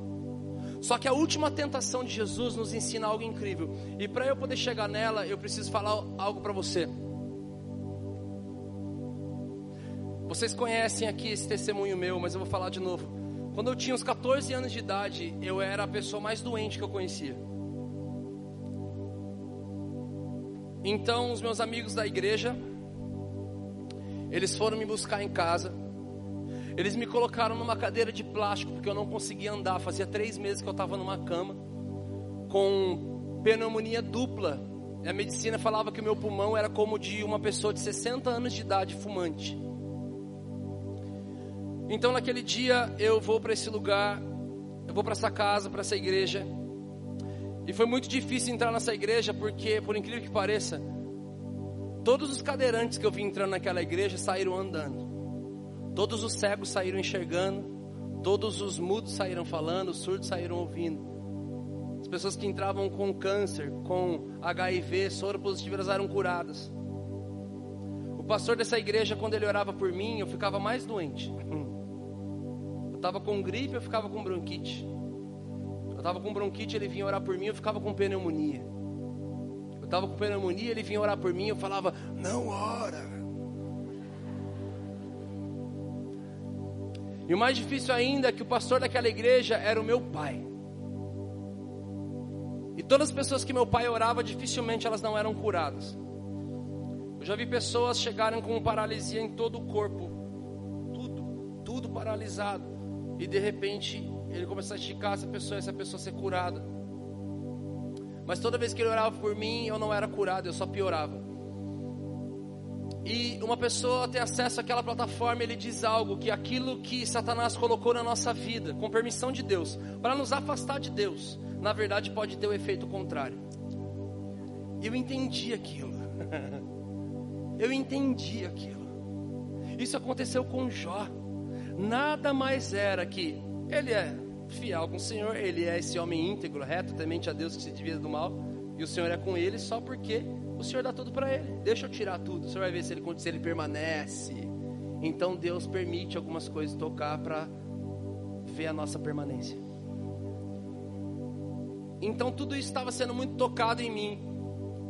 Só que a última tentação de Jesus nos ensina algo incrível. E para eu poder chegar nela, eu preciso falar algo para você. Vocês conhecem aqui esse testemunho meu, mas eu vou falar de novo. Quando eu tinha uns 14 anos de idade, eu era a pessoa mais doente que eu conhecia. Então, os meus amigos da igreja, eles foram me buscar em casa. Eles me colocaram numa cadeira de plástico, porque eu não conseguia andar. Fazia três meses que eu estava numa cama, com pneumonia dupla. A medicina falava que o meu pulmão era como de uma pessoa de 60 anos de idade fumante. Então naquele dia eu vou para esse lugar, eu vou para essa casa, para essa igreja. E foi muito difícil entrar nessa igreja porque, por incrível que pareça, todos os cadeirantes que eu vi entrando naquela igreja saíram andando. Todos os cegos saíram enxergando, todos os mudos saíram falando, os surdos saíram ouvindo. As pessoas que entravam com câncer, com HIV, soro positivo, elas eram curadas. O pastor dessa igreja, quando ele orava por mim, eu ficava mais doente. estava com gripe, eu ficava com bronquite. Eu estava com bronquite, ele vinha orar por mim, eu ficava com pneumonia. Eu estava com pneumonia, ele vinha orar por mim, eu falava, não ora. E o mais difícil ainda é que o pastor daquela igreja era o meu pai. E todas as pessoas que meu pai orava, dificilmente elas não eram curadas. Eu já vi pessoas chegarem com paralisia em todo o corpo, tudo, tudo paralisado e de repente ele começar a esticar essa pessoa, essa pessoa ser curada. Mas toda vez que ele orava por mim, eu não era curado, eu só piorava. E uma pessoa tem acesso àquela plataforma, ele diz algo que aquilo que Satanás colocou na nossa vida, com permissão de Deus, para nos afastar de Deus, na verdade pode ter o efeito contrário. Eu entendi aquilo. eu entendi aquilo. Isso aconteceu com Jó nada mais era que ele é fiel com o Senhor, ele é esse homem íntegro, reto, temente a Deus que se divide do mal, e o Senhor é com ele só porque o Senhor dá tudo para ele. Deixa eu tirar tudo, o Senhor vai ver se ele, se ele permanece. Então Deus permite algumas coisas tocar para ver a nossa permanência. Então tudo isso estava sendo muito tocado em mim.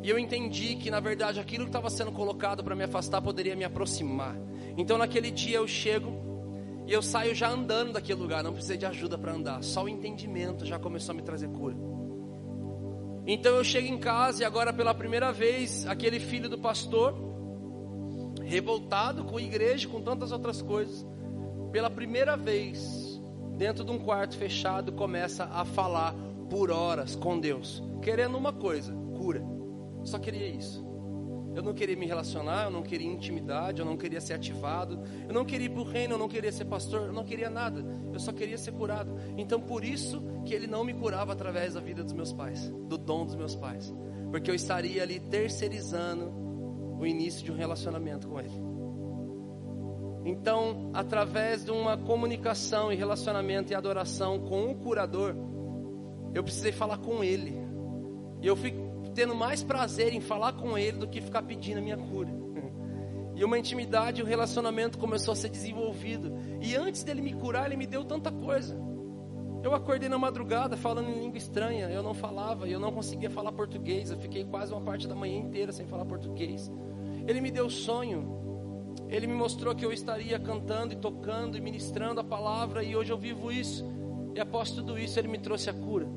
E eu entendi que, na verdade, aquilo que estava sendo colocado para me afastar poderia me aproximar. Então, naquele dia, eu chego e eu saio já andando daquele lugar. Não precisei de ajuda para andar. Só o entendimento já começou a me trazer cura. Então, eu chego em casa e agora, pela primeira vez, aquele filho do pastor, revoltado com a igreja, com tantas outras coisas, pela primeira vez, dentro de um quarto fechado, começa a falar por horas com Deus, querendo uma coisa: cura. Só queria isso. Eu não queria me relacionar, eu não queria intimidade, eu não queria ser ativado, eu não queria ir para o reino, eu não queria ser pastor, eu não queria nada, eu só queria ser curado. Então por isso que ele não me curava através da vida dos meus pais, do dom dos meus pais, porque eu estaria ali terceirizando o início de um relacionamento com ele. Então, através de uma comunicação e relacionamento e adoração com o curador, eu precisei falar com ele. E eu fui tendo mais prazer em falar com Ele do que ficar pedindo a minha cura. E uma intimidade, um relacionamento começou a ser desenvolvido. E antes dele me curar, ele me deu tanta coisa. Eu acordei na madrugada falando em língua estranha, eu não falava, eu não conseguia falar português, eu fiquei quase uma parte da manhã inteira sem falar português. Ele me deu sonho, ele me mostrou que eu estaria cantando e tocando e ministrando a palavra, e hoje eu vivo isso. E após tudo isso, ele me trouxe a cura.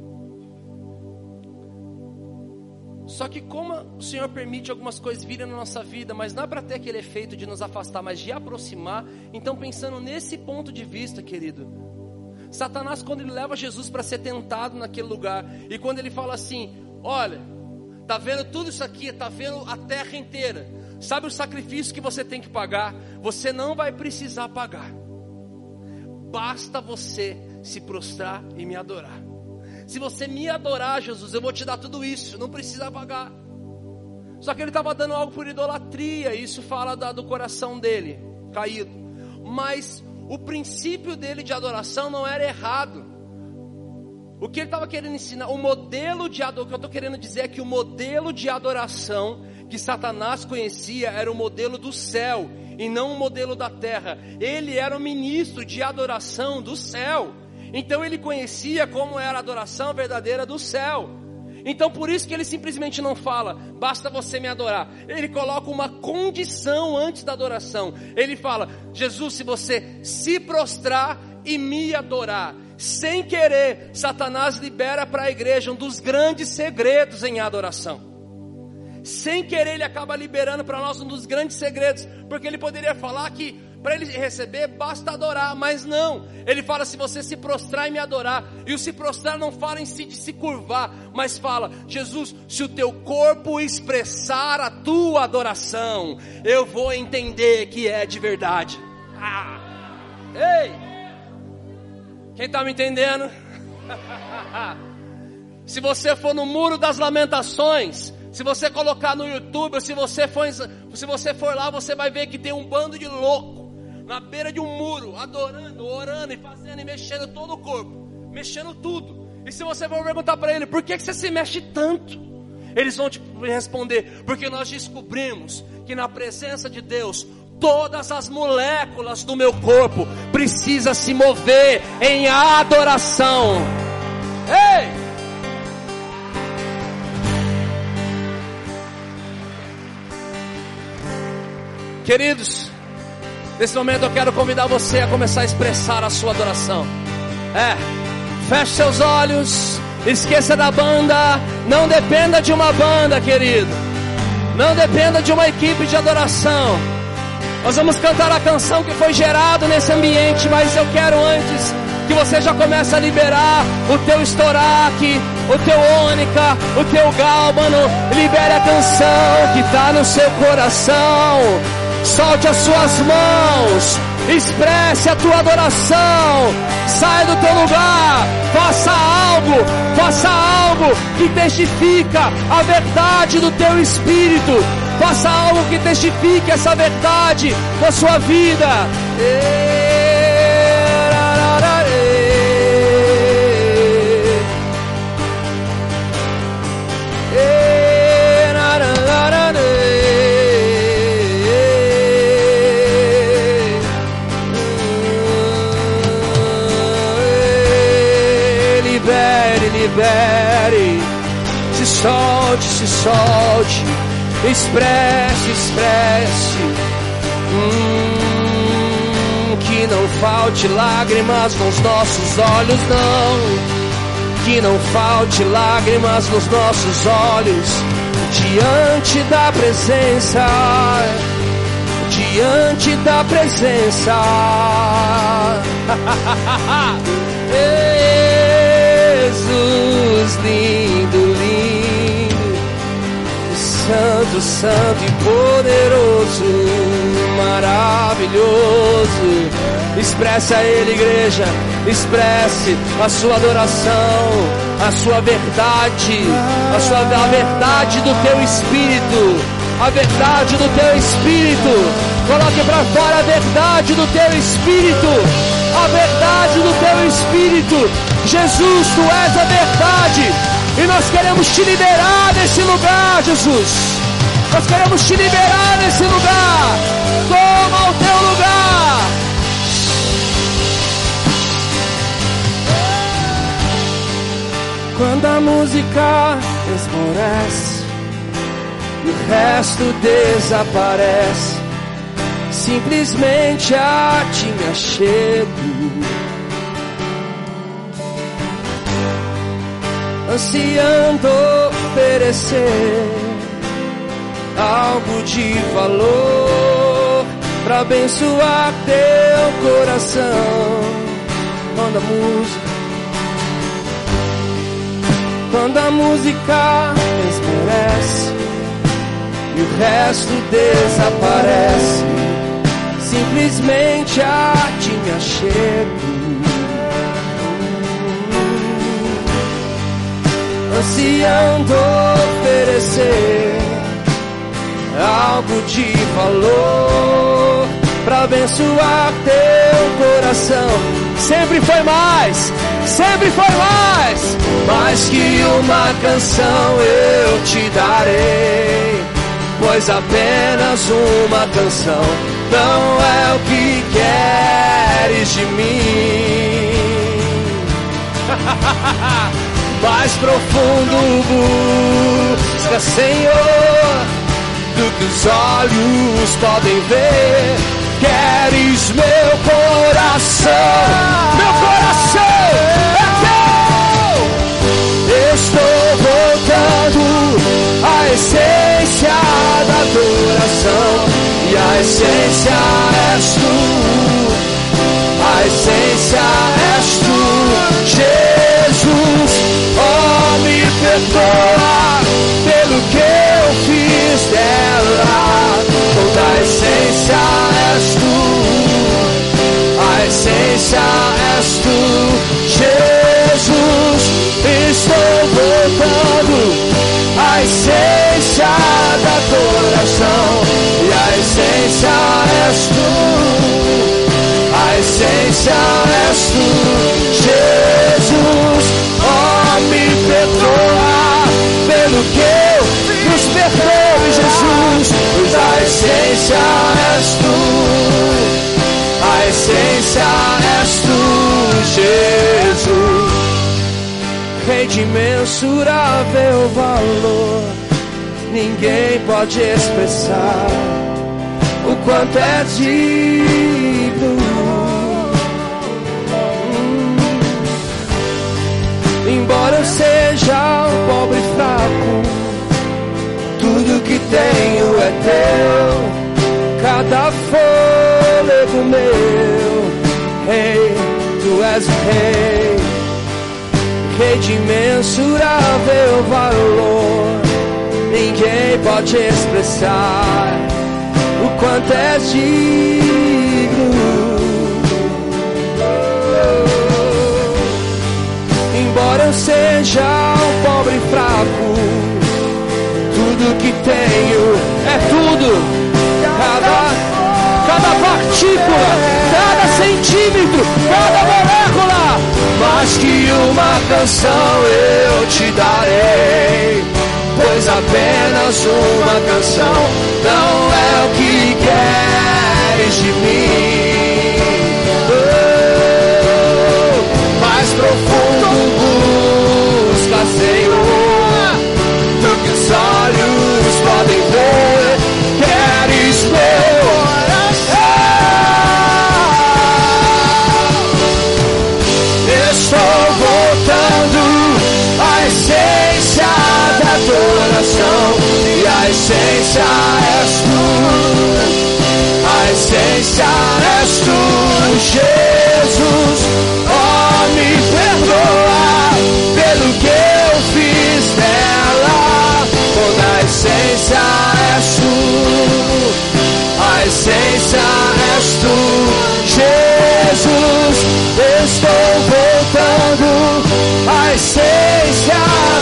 Só que como o Senhor permite algumas coisas virem na nossa vida, mas não é para ter aquele efeito de nos afastar, mas de aproximar. Então pensando nesse ponto de vista, querido, Satanás quando ele leva Jesus para ser tentado naquele lugar e quando ele fala assim, olha, tá vendo tudo isso aqui, tá vendo a terra inteira. Sabe o sacrifício que você tem que pagar? Você não vai precisar pagar. Basta você se prostrar e me adorar. Se você me adorar, Jesus, eu vou te dar tudo isso, não precisa pagar. Só que ele estava dando algo por idolatria, isso fala da, do coração dele, caído. Mas o princípio dele de adoração não era errado. O que ele estava querendo ensinar, o modelo de adoração, o que eu estou querendo dizer é que o modelo de adoração que Satanás conhecia era o modelo do céu e não o modelo da terra. Ele era o ministro de adoração do céu. Então ele conhecia como era a adoração verdadeira do céu. Então por isso que ele simplesmente não fala, basta você me adorar. Ele coloca uma condição antes da adoração. Ele fala: Jesus, se você se prostrar e me adorar, sem querer, Satanás libera para a igreja um dos grandes segredos em adoração. Sem querer, ele acaba liberando para nós um dos grandes segredos, porque ele poderia falar que para ele receber, basta adorar, mas não. Ele fala: se você se prostrar e me adorar, e o se prostrar não fala em si de se curvar, mas fala: Jesus, se o teu corpo expressar a tua adoração, eu vou entender que é de verdade. Ah. Ei! Quem está me entendendo? se você for no muro das lamentações, se você colocar no YouTube, se você for, se você for lá, você vai ver que tem um bando de louco na beira de um muro, adorando, orando e fazendo e mexendo todo o corpo, mexendo tudo. E se você for perguntar para ele, por que, que você se mexe tanto? Eles vão te responder, porque nós descobrimos que na presença de Deus, todas as moléculas do meu corpo precisam se mover em adoração. Ei! Queridos, Nesse momento eu quero convidar você a começar a expressar a sua adoração. É, feche seus olhos, esqueça da banda, não dependa de uma banda, querido. Não dependa de uma equipe de adoração. Nós vamos cantar a canção que foi gerada nesse ambiente, mas eu quero antes que você já comece a liberar o teu estoraque, o teu ônica, o teu gálbano, libere a canção que está no seu coração. Solte as suas mãos. Expresse a tua adoração. Sai do teu lugar. Faça algo. Faça algo que testifica a verdade do teu espírito. Faça algo que testifique essa verdade da sua vida. Libere. Se solte, se solte, expresse, expresse. Hum, que não falte lágrimas nos nossos olhos, não. Que não falte lágrimas nos nossos olhos, diante da presença, diante da presença. Jesus lindo, lindo, santo, santo e poderoso, maravilhoso. Expressa Ele, igreja, expresse a sua adoração, a sua verdade, a sua a verdade do teu espírito, a verdade do teu espírito. Coloque para fora a verdade do teu espírito a verdade do teu espírito. Jesus, tu és a verdade. E nós queremos te liberar desse lugar, Jesus. Nós queremos te liberar desse lugar. Toma o teu lugar. Quando a música esmorece e o resto desaparece simplesmente a ti me achego. Ansiando oferecer algo de valor para abençoar teu coração. Quando a música, quando a música esmorece e o resto desaparece simplesmente a ti me achego. Ansiando oferecer algo de valor para abençoar teu coração. Sempre foi mais, sempre foi mais, mais que uma canção eu te darei, pois apenas uma canção não é o que queres de mim. Mais profundo busca, Senhor, do que os olhos podem ver. Queres meu coração, meu coração é teu. Estou voltando à essência da adoração e a essência és tu, a essência és tu, Jesus. Perdoa pelo que eu fiz dela. Toda a essência és tu, a essência és tu, Jesus. Estou voltando a essência da adoração essência és tu, a essência essência és tu, a essência és tu, Jesus. Rei de imensurável valor, ninguém pode expressar o quanto é digno. Embora eu seja um pobre fraco, tenho é teu. Cada fôlego meu, rei, tu és rei, rei de imensurável valor. Ninguém pode expressar o quanto és digno. Embora eu seja um pobre fraco, tudo que tenho é tudo. Cada, cada partícula, cada centímetro, cada molécula, mais que uma canção eu te darei pois apenas uma canção não é o que queres de mim. Oh, mais profundo essência és tu. A essência és tu, Jesus. Oh, me perdoa pelo que eu fiz nela. Toda a essência és tu. A essência és tu, Jesus. Estou voltando à essência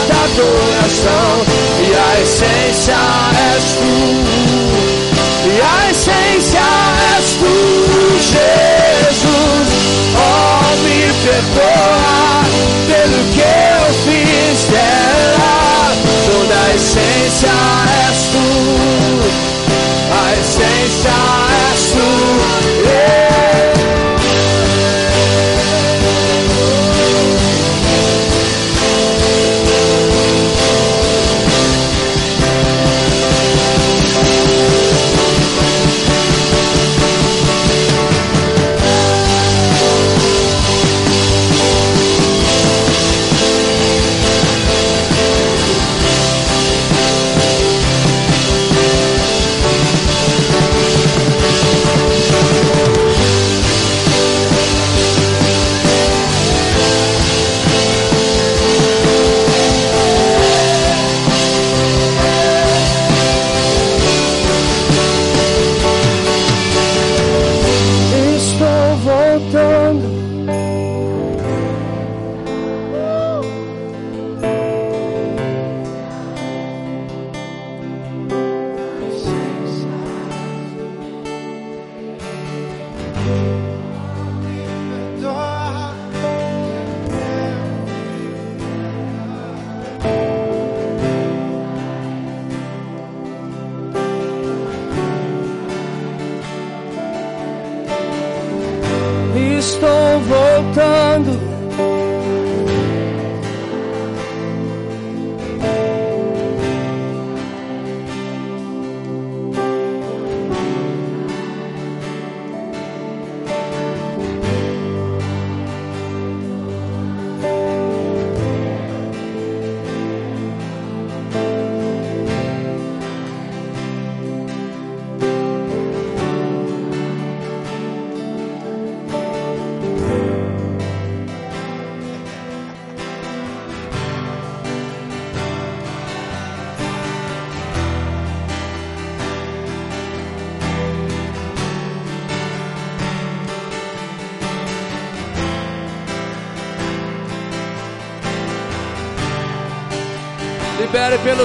da adoração e a essência és tu. E a essência és tu, Jesus. Oh, me perdoa pelo que eu fiz dela. Toda a essência és tu. A essência és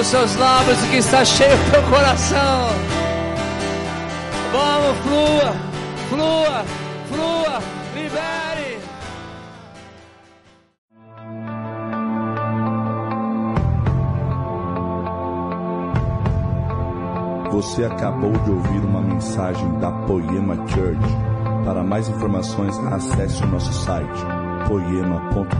seus lábios que está cheio do teu coração. Vamos, flua, flua, flua, libere. Você acabou de ouvir uma mensagem da Poema Church. Para mais informações, acesse o nosso site poema.com.br